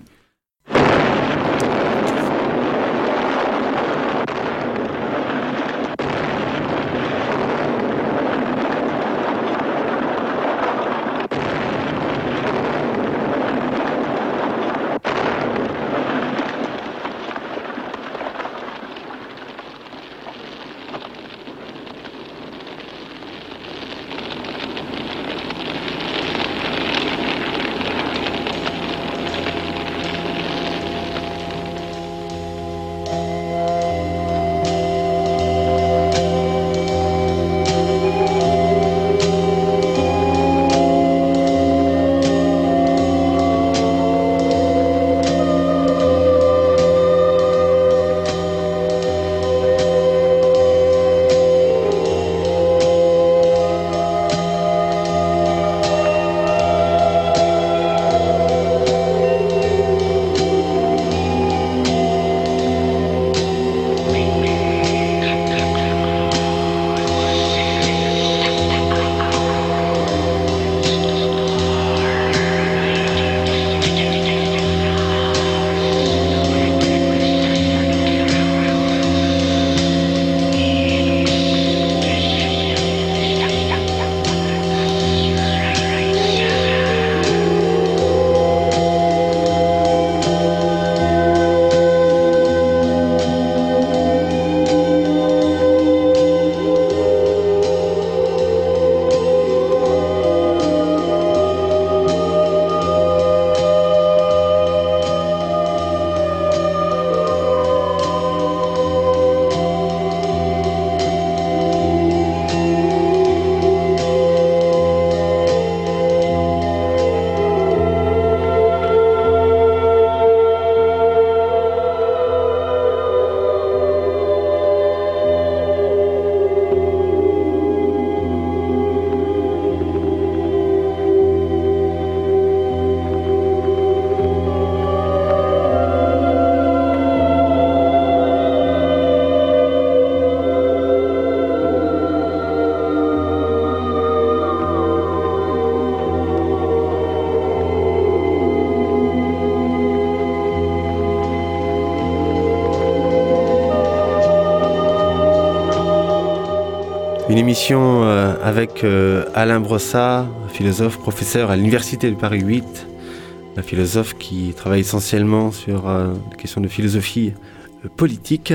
Avec Alain Brossat, philosophe, professeur à l'Université de Paris 8, un philosophe qui travaille essentiellement sur les questions de philosophie politique.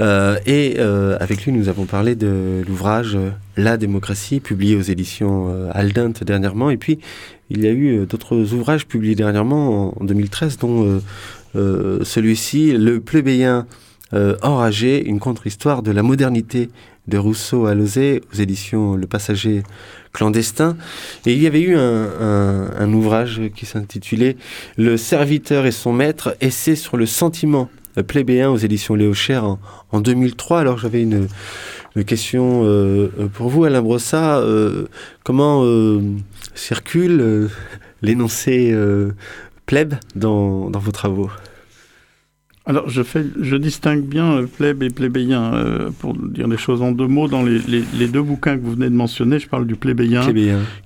Euh, et euh, avec lui, nous avons parlé de l'ouvrage La démocratie, publié aux éditions euh, Aldent dernièrement. Et puis, il y a eu d'autres ouvrages publiés dernièrement en 2013, dont celui-ci, Le plébéien enragé, une contre-histoire de la modernité de Rousseau à Lozé, aux éditions Le Passager clandestin. Et il y avait eu un ouvrage qui s'intitulait Le serviteur et son maître, essai sur le sentiment plébéien aux éditions Léo Cher en, 2003. Alors j'avais une, question euh, pour vous, Alain Brossat. Euh, comment euh, circule l'énoncé plèbe dans, vos travaux? Alors, je, fais, je distingue bien plèbe et plébéien. pour dire les choses en deux mots, dans les, deux bouquins que vous venez de mentionner, je parle du plébéien,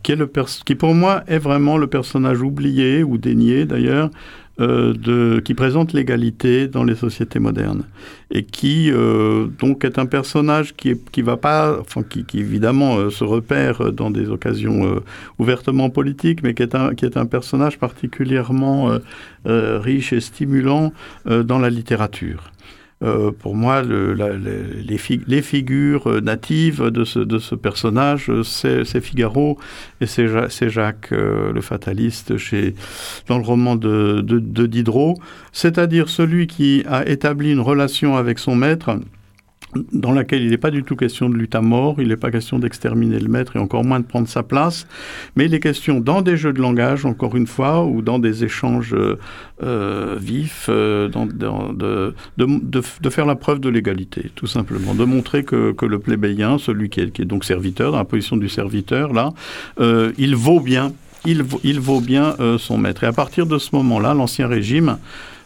Qui, est le qui pour moi est vraiment le personnage oublié ou dénié d'ailleurs euh, de, qui présente l'égalité dans les sociétés modernes et qui euh, donc est un personnage qui qui va pas, enfin qui, qui évidemment euh, se repère dans des occasions ouvertement politiques, mais qui est un qui est un personnage particulièrement riche et stimulant dans la littérature. Euh, pour moi, le, les, les, figures euh, natives de ce, de ce personnage, euh, c'est Figaro et c'est Jacques le fataliste dans le roman de, de Diderot, c'est-à-dire celui qui a établi une relation avec son maître dans laquelle il n'est pas du tout question de lutte à mort, il n'est pas question d'exterminer le maître et encore moins de prendre sa place, mais il est question dans des jeux de langage, encore une fois, ou dans des échanges euh, vifs, euh, de, faire la preuve de l'égalité, tout simplement, de montrer que, le plébéien, celui qui est, donc serviteur, dans la position du serviteur, là, euh, il vaut bien, il, vaut bien euh, son maître. Et à partir de ce moment-là, l'Ancien Régime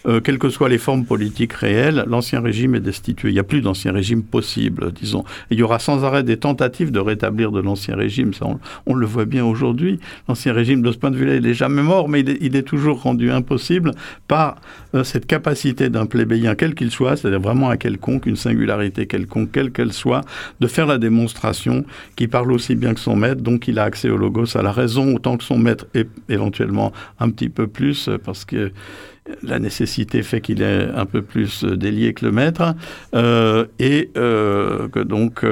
euh, quelles que soient les formes politiques réelles, l'ancien régime est destitué. Il n'y a plus d'ancien régime possible, disons. il y aura sans arrêt des tentatives de rétablir de l'ancien régime. Ça, on, le voit bien aujourd'hui. L'ancien régime, de ce point de vue-là, il n'est jamais mort, mais il est, toujours rendu impossible par euh, cette capacité d'un plébéien, quel qu'il soit, c'est-à-dire vraiment à quelconque, une singularité quelconque, quelle qu'elle soit, de faire la démonstration qui parle aussi bien que son maître, donc il a accès au logos, à la raison, autant que son maître, et éventuellement un petit peu plus, parce que la nécessité fait qu'il est un peu plus euh, délié que le maître, euh, et euh, que donc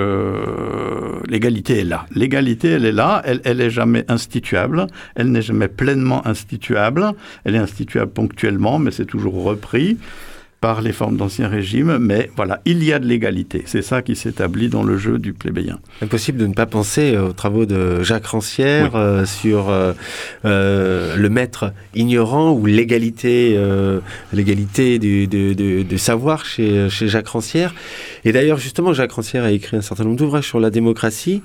l'égalité est là. L'égalité, elle est là, elle, elle est jamais instituable, elle n'est jamais pleinement instituable, elle est instituable ponctuellement, mais c'est toujours repris par les formes d'Ancien Régime, mais voilà, il y a de l'égalité. C'est ça qui s'établit dans le jeu du plébéien. Impossible de ne pas penser aux travaux de Jacques Rancière euh, sur euh, euh, le maître ignorant ou l'égalité l'égalité du, de, savoir chez, chez Jacques Rancière. Et d'ailleurs, justement, Jacques Rancière a écrit un certain nombre d'ouvrages sur la démocratie.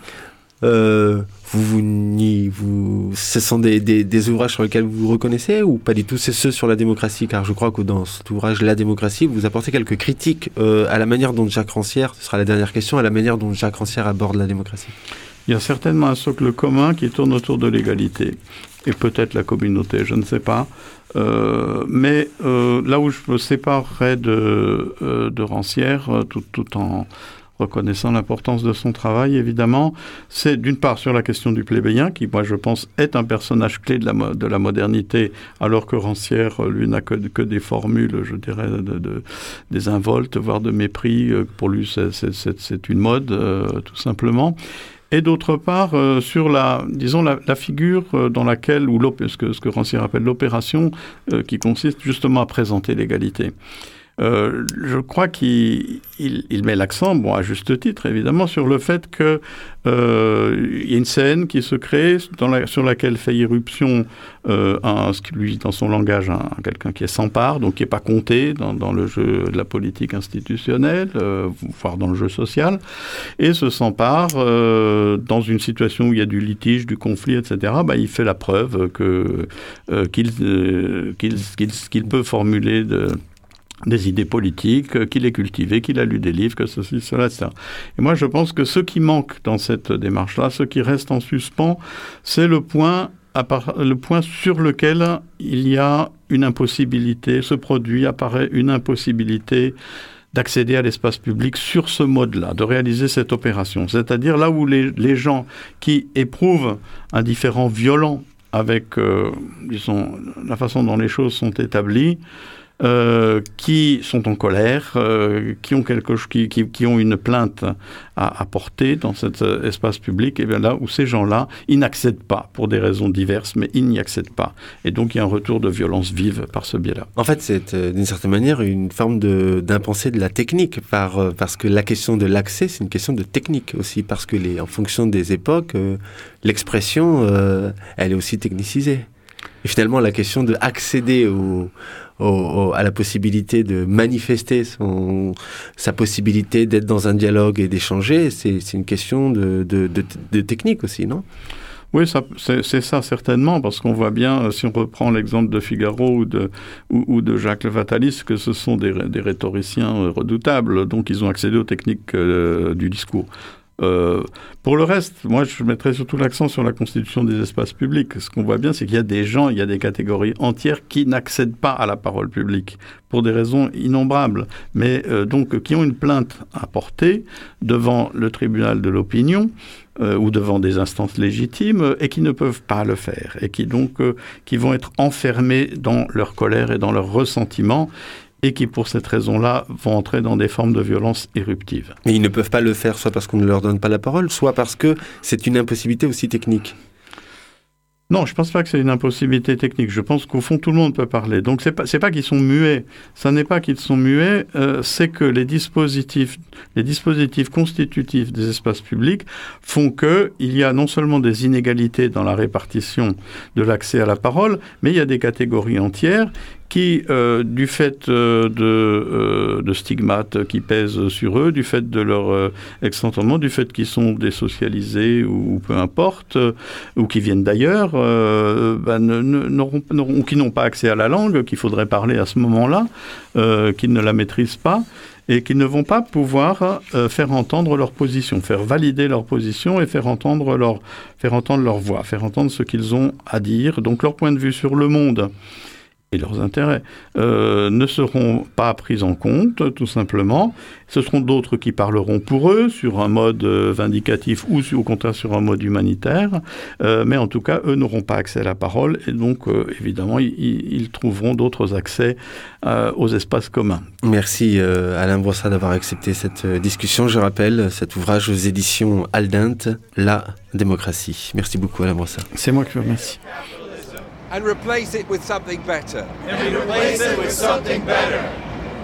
Euh, vous, vous, vous, ce sont des, des, ouvrages sur lesquels vous vous reconnaissez ou pas du tout? C'est ceux sur la démocratie, car je crois que dans cet ouvrage La démocratie, vous apportez quelques critiques euh, à la manière dont Jacques Rancière, ce sera la dernière question, à la manière dont Jacques Rancière aborde la démocratie. Il y a certainement un socle commun qui tourne autour de l'égalité et peut-être la communauté, je ne sais pas. Euh, mais là où je me séparerais de, de Rancière, tout, tout en reconnaissant l'importance de son travail, évidemment, c'est d'une part sur la question du plébéien, qui, moi, je pense, est un personnage clé de la, de la modernité, alors que Rancière, lui, n'a que, des formules, je dirais, de, des involtes, voire de mépris. Euh, pour lui, c'est une mode, euh, tout simplement et d'autre part euh, sur la, figure dans laquelle, ou ce que Rancière appelle l'opération, qui consiste justement à présenter l'égalité. Euh, je crois qu'il il, met l'accent, bon, à juste titre évidemment, sur le fait qu'il euh, y a une scène qui se crée sur laquelle fait irruption euh, un, lui, dans son langage, un, quelqu'un qui est sans part, donc qui n'est pas compté dans, le jeu de la politique institutionnelle, voire dans le jeu social, et se s'empare euh, dans une situation où il y a du litige, du conflit, etc. Bah, il fait la preuve qu'il qu'il peut formuler de des idées politiques, euh, qu'il est cultivé, qu'il a lu des livres, que ceci, cela, etc. Et moi, je pense que ce qui manque dans cette démarche-là, ce qui reste en suspens, c'est le point, le point sur lequel il y a une impossibilité, ce produit apparaît une impossibilité d'accéder à l'espace public sur ce mode-là, de réaliser cette opération. C'est-à-dire là où les, les, gens qui éprouvent un différent violent avec, euh, disons, la façon dont les choses sont établies, euh, qui sont en colère, euh, qui, ont quelque, qui, qui, qui, ont une plainte à apporter dans cet euh, espace public, et bien là où ces gens-là, ils n'accèdent pas pour des raisons diverses, mais ils n'y accèdent pas. Et donc il y a un retour de violence vive par ce biais-là. En fait, c'est d'une certaine manière une forme d'impensé de, de, la technique, par, parce que la question de l'accès, c'est une question de technique aussi, parce que les, en fonction des époques, l'expression, elle est aussi technicisée. Et finalement, la question d'accéder au, à la possibilité de manifester son, sa possibilité d'être dans un dialogue et d'échanger, c'est une question de, de, de, de, technique aussi, non? Oui, c'est ça certainement, parce qu'on voit bien, si on reprend l'exemple de Figaro ou de, ou, de Jacques Levatalis, que ce sont des, des, rhétoriciens redoutables, donc ils ont accédé aux techniques euh, du discours. Euh, pour le reste, moi, je mettrais surtout l'accent sur la constitution des espaces publics. Ce qu'on voit bien, c'est qu'il y a des gens, il y a des catégories entières qui n'accèdent pas à la parole publique pour des raisons innombrables, mais euh, donc qui ont une plainte à porter devant le tribunal de l'opinion euh, ou devant des instances légitimes et qui ne peuvent pas le faire et qui donc qui vont être enfermés dans leur colère et dans leur ressentiment et qui, pour cette raison-là, vont entrer dans des formes de violence éruptives. Mais ils ne peuvent pas le faire soit parce qu'on ne leur donne pas la parole, soit parce que c'est une impossibilité aussi technique. Non, je ne pense pas que c'est une impossibilité technique. Je pense qu'au fond, tout le monde peut parler. Donc, ce n'est pas, pas qu'ils sont muets. Ce n'est pas qu'ils sont muets, euh, c'est que les dispositifs, les dispositifs constitutifs des espaces publics font qu'il y a non seulement des inégalités dans la répartition de l'accès à la parole, mais il y a des catégories entières qui, euh, du fait euh, de, euh, de, stigmates qui pèsent sur eux, du fait de leur extentement, du fait qu'ils sont désocialisés ou, peu importe, ou qui viennent d'ailleurs, ben, ou qui n'ont pas accès à la langue qu'il faudrait parler à ce moment-là, qu'ils ne la maîtrisent pas et qui ne vont pas pouvoir faire entendre leur position, faire valider leur position et faire entendre leur, faire entendre leur voix, faire entendre ce qu'ils ont à dire, donc leur point de vue sur le monde et leurs intérêts euh, ne seront pas pris en compte, tout simplement. Ce seront d'autres qui parleront pour eux sur un mode euh, vindicatif ou au contraire sur un mode humanitaire, euh, mais en tout cas, eux n'auront pas accès à la parole et donc, euh, évidemment, ils, ils trouveront d'autres accès euh, aux espaces communs. Merci Alain Brossat d'avoir accepté cette discussion. Je rappelle cet ouvrage aux éditions Aldente, La démocratie. Merci beaucoup Alain Brossat. C'est moi qui vous remercie. And replace it with something better. And replace it with something better.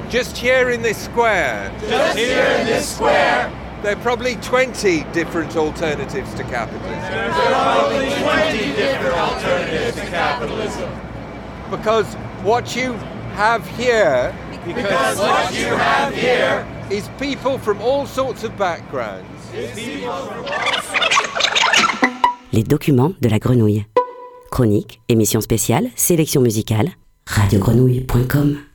Just here in this square. Just here in this square. There are probably 20 different alternatives to capitalism. There are probably 20 different alternatives to capitalism. Because what you have here because what you have here is people from all sorts of backgrounds. Les documents de la grenouille. Chronique, émission spéciale, sélection musicale, radiogrenouille.com.